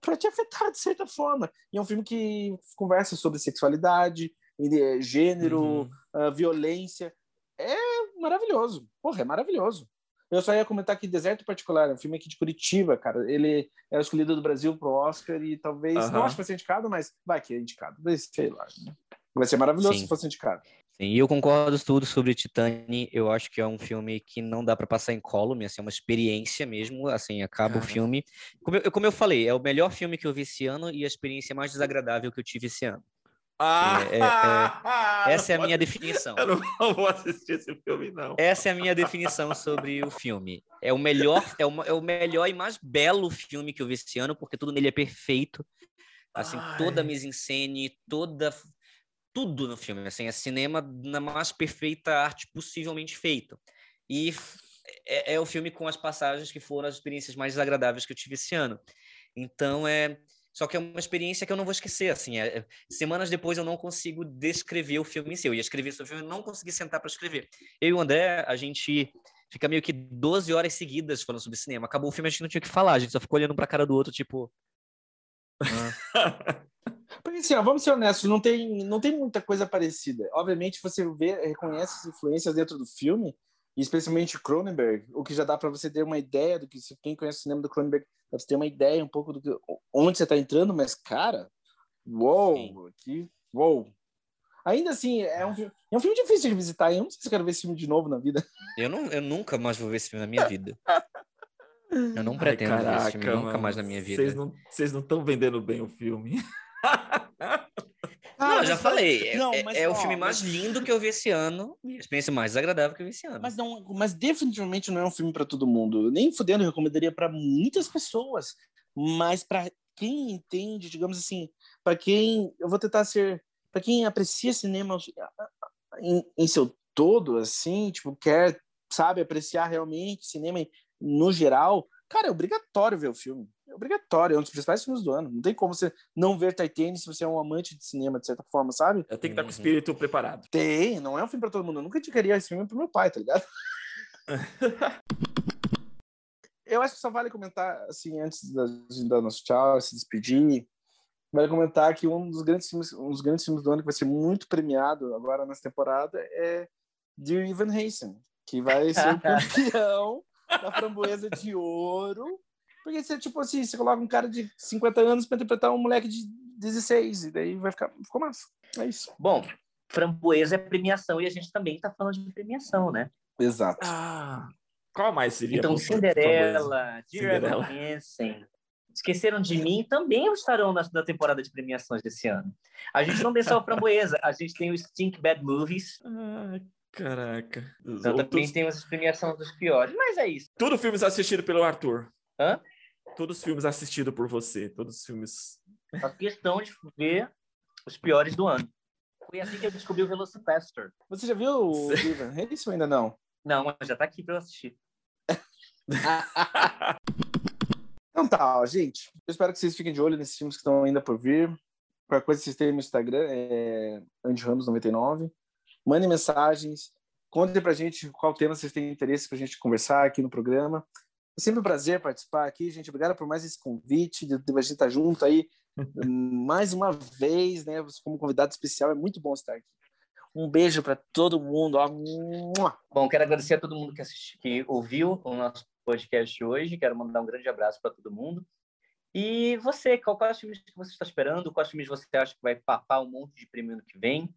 para te afetar de certa forma. E é um filme que conversa sobre sexualidade, eh, gênero, Uhum. ah, violência. É maravilhoso. Porra, é maravilhoso. Eu só ia comentar que Deserto Particular é um filme aqui de Curitiba, cara. Ele é escolhido do Brasil pro Oscar e talvez. Aham. Não acho que vai ser indicado, mas vai que é indicado. Sei lá. né? Vai ser maravilhoso Sim. se fosse indicado. Sim, e eu concordo tudo sobre Titanic. Eu acho que é um filme que não dá para passar em column, assim, é uma experiência mesmo. Assim, acaba o filme. Como eu, como eu falei, é o melhor filme que eu vi esse ano e a experiência mais desagradável que eu tive esse ano. Ah, é- Essa é a não minha definição. Eu não vou assistir esse filme, não. Essa é a minha definição sobre o filme. É o melhor, é o, é o melhor e mais belo filme que eu vi esse ano, porque tudo nele é perfeito. Assim, toda a Ai. mise-en-scène, toda tudo no filme, assim, é cinema na mais perfeita arte possivelmente feita. E é, é o filme com as passagens que foram as experiências mais desagradáveis que eu tive esse ano. Então é só que é uma experiência que eu não vou esquecer, assim, é- é- semanas depois eu não consigo descrever o filme em si. Eu ia escrever sobre o filme, não consegui sentar para escrever. Eu e o André, a gente fica meio que 12 horas seguidas falando sobre cinema. Acabou o filme, a gente não tinha o que falar, a gente só ficou olhando para a cara do outro, tipo, Porque assim, ó, vamos ser honestos, não tem, não tem muita coisa parecida. Obviamente, você vê, reconhece as influências dentro do filme, e especialmente Cronenberg, o que já dá para você ter uma ideia do que, se quem conhece o cinema do Cronenberg, dá pra você ter uma ideia um pouco do que, onde você está entrando, mas, cara, uou, que, uou. Ainda assim, é um, filme- é um filme difícil de revisitar, eu não sei se eu quero ver esse filme de novo na vida. eu, não, eu nunca mais vou ver esse filme na minha vida. Eu não Ai, pretendo ver esse filme caraca, nunca mano. mais na minha vida. Vocês não estão vendendo bem o filme. não, já falei. É, não, é, mas, é ó, o filme mais mas... lindo que eu vi esse ano e a experiência mais agradável que eu vi esse ano. Mas, não, mas definitivamente não é um filme para todo mundo. Nem fudendo, eu recomendaria para muitas pessoas. Mas para quem entende, digamos assim, para quem. Eu vou tentar ser. Para quem aprecia cinema em, em seu todo, assim, tipo, quer, sabe, apreciar realmente cinema no geral, cara, é obrigatório ver o filme. Obrigatório, é um dos principais filmes do ano. Não tem como você não ver Titanic se você é um amante de cinema, de certa forma, sabe? Tenho que estar com o espírito preparado. Tem, não é um filme para todo mundo. Eu nunca indicaria esse filme pro meu pai, tá ligado? Eu acho que só vale comentar, assim, antes da dar nosso tchau, se despedir, vale comentar que um dos grandes filmes, um dos grandes filmes do ano que vai ser muito premiado agora nessa temporada é Dear Evan Hansen, que vai ser o campeão da framboesa de ouro. Porque você, tipo assim, você coloca um cara de 50 anos para interpretar um moleque de 16, e daí vai ficar ficou massa. É isso. Bom, framboesa é premiação e a gente também está falando de premiação, né? Exato. Ah, qual mais seria? Então, Cinderela, Dear Hansen, Esqueceram de Mim também estarão na, na temporada de premiações desse ano. A gente não tem só o Framboesa, a gente tem o Stink Bad Movies. Ah, Caraca. então outros... também temos as premiações dos piores, mas é isso. Tudo filmes assistidos pelo Arthur. Hã? Todos os filmes assistidos por você. Todos os filmes. A questão de ver os piores do ano. Foi assim que eu descobri o Velocipaster. Você já viu o Ivan Reis ou ainda não? Não, mas já tá aqui para eu assistir. então tá, ó, gente. Eu espero que vocês fiquem de olho nesses filmes que estão ainda por vir. Qualquer coisa vocês têm no Instagram, é Andy Ramos99 mandem mensagens, contem pra gente qual tema vocês têm interesse pra gente conversar aqui no programa. É sempre um prazer participar aqui, gente. Obrigado por mais esse convite, de, de a gente estar junto aí mais uma vez, né? Como convidado especial, é muito bom estar aqui. Um beijo para todo mundo. Bom, quero agradecer a todo mundo que, assistiu, que ouviu o nosso podcast hoje. Quero mandar um grande abraço para todo mundo. E você, qual, quais filmes que você está esperando? Quais filmes você acha que vai papar um monte de prêmio ano que vem?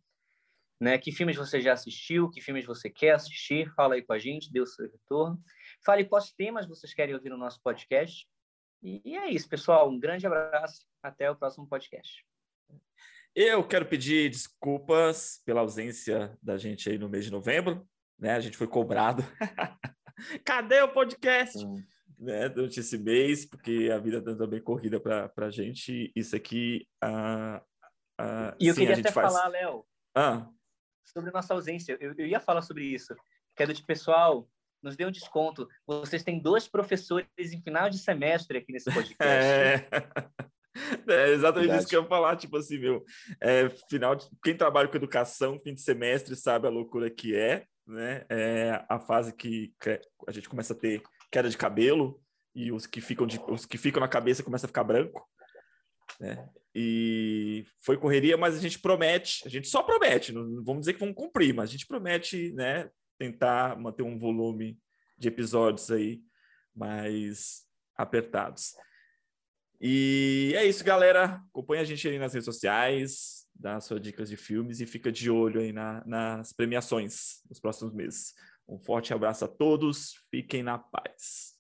Né? Que filmes você já assistiu? Que filmes você quer assistir? Fala aí com a gente, dê o seu retorno. Fale quais temas vocês querem ouvir no nosso podcast. E, é isso, pessoal. Um grande abraço. Até o próximo podcast. Eu quero pedir desculpas pela ausência da gente aí no mês de novembro. Né? A gente foi cobrado. Cadê o podcast? Hum. Né, durante esse mês, porque a vida está também corrida para a gente. Isso aqui. Uh, uh, e eu sim, queria até faz... falar, Léo. Ah sobre nossa ausência. Eu, eu ia falar sobre isso. Que é do tipo, pessoal, nos dê um desconto. Vocês têm dois professores em final de semestre aqui nesse podcast. É, é exatamente Verdade. isso que eu ia falar. Tipo assim, meu, é, final de... quem trabalha com educação, fim de semestre, sabe a loucura que é, né? É a fase que a gente começa a ter queda de cabelo e os que ficam, de... os que ficam na cabeça começam a ficar branco. Né? E foi correria, mas a gente promete, a gente só promete, não vamos dizer que vamos cumprir, mas a gente promete, né, tentar manter um volume de episódios aí mais apertados. E é isso, galera. Acompanha a gente aí nas redes sociais, dá suas dicas de filmes e fica de olho aí na, nas premiações nos próximos meses. Um forte abraço a todos, fiquem na paz.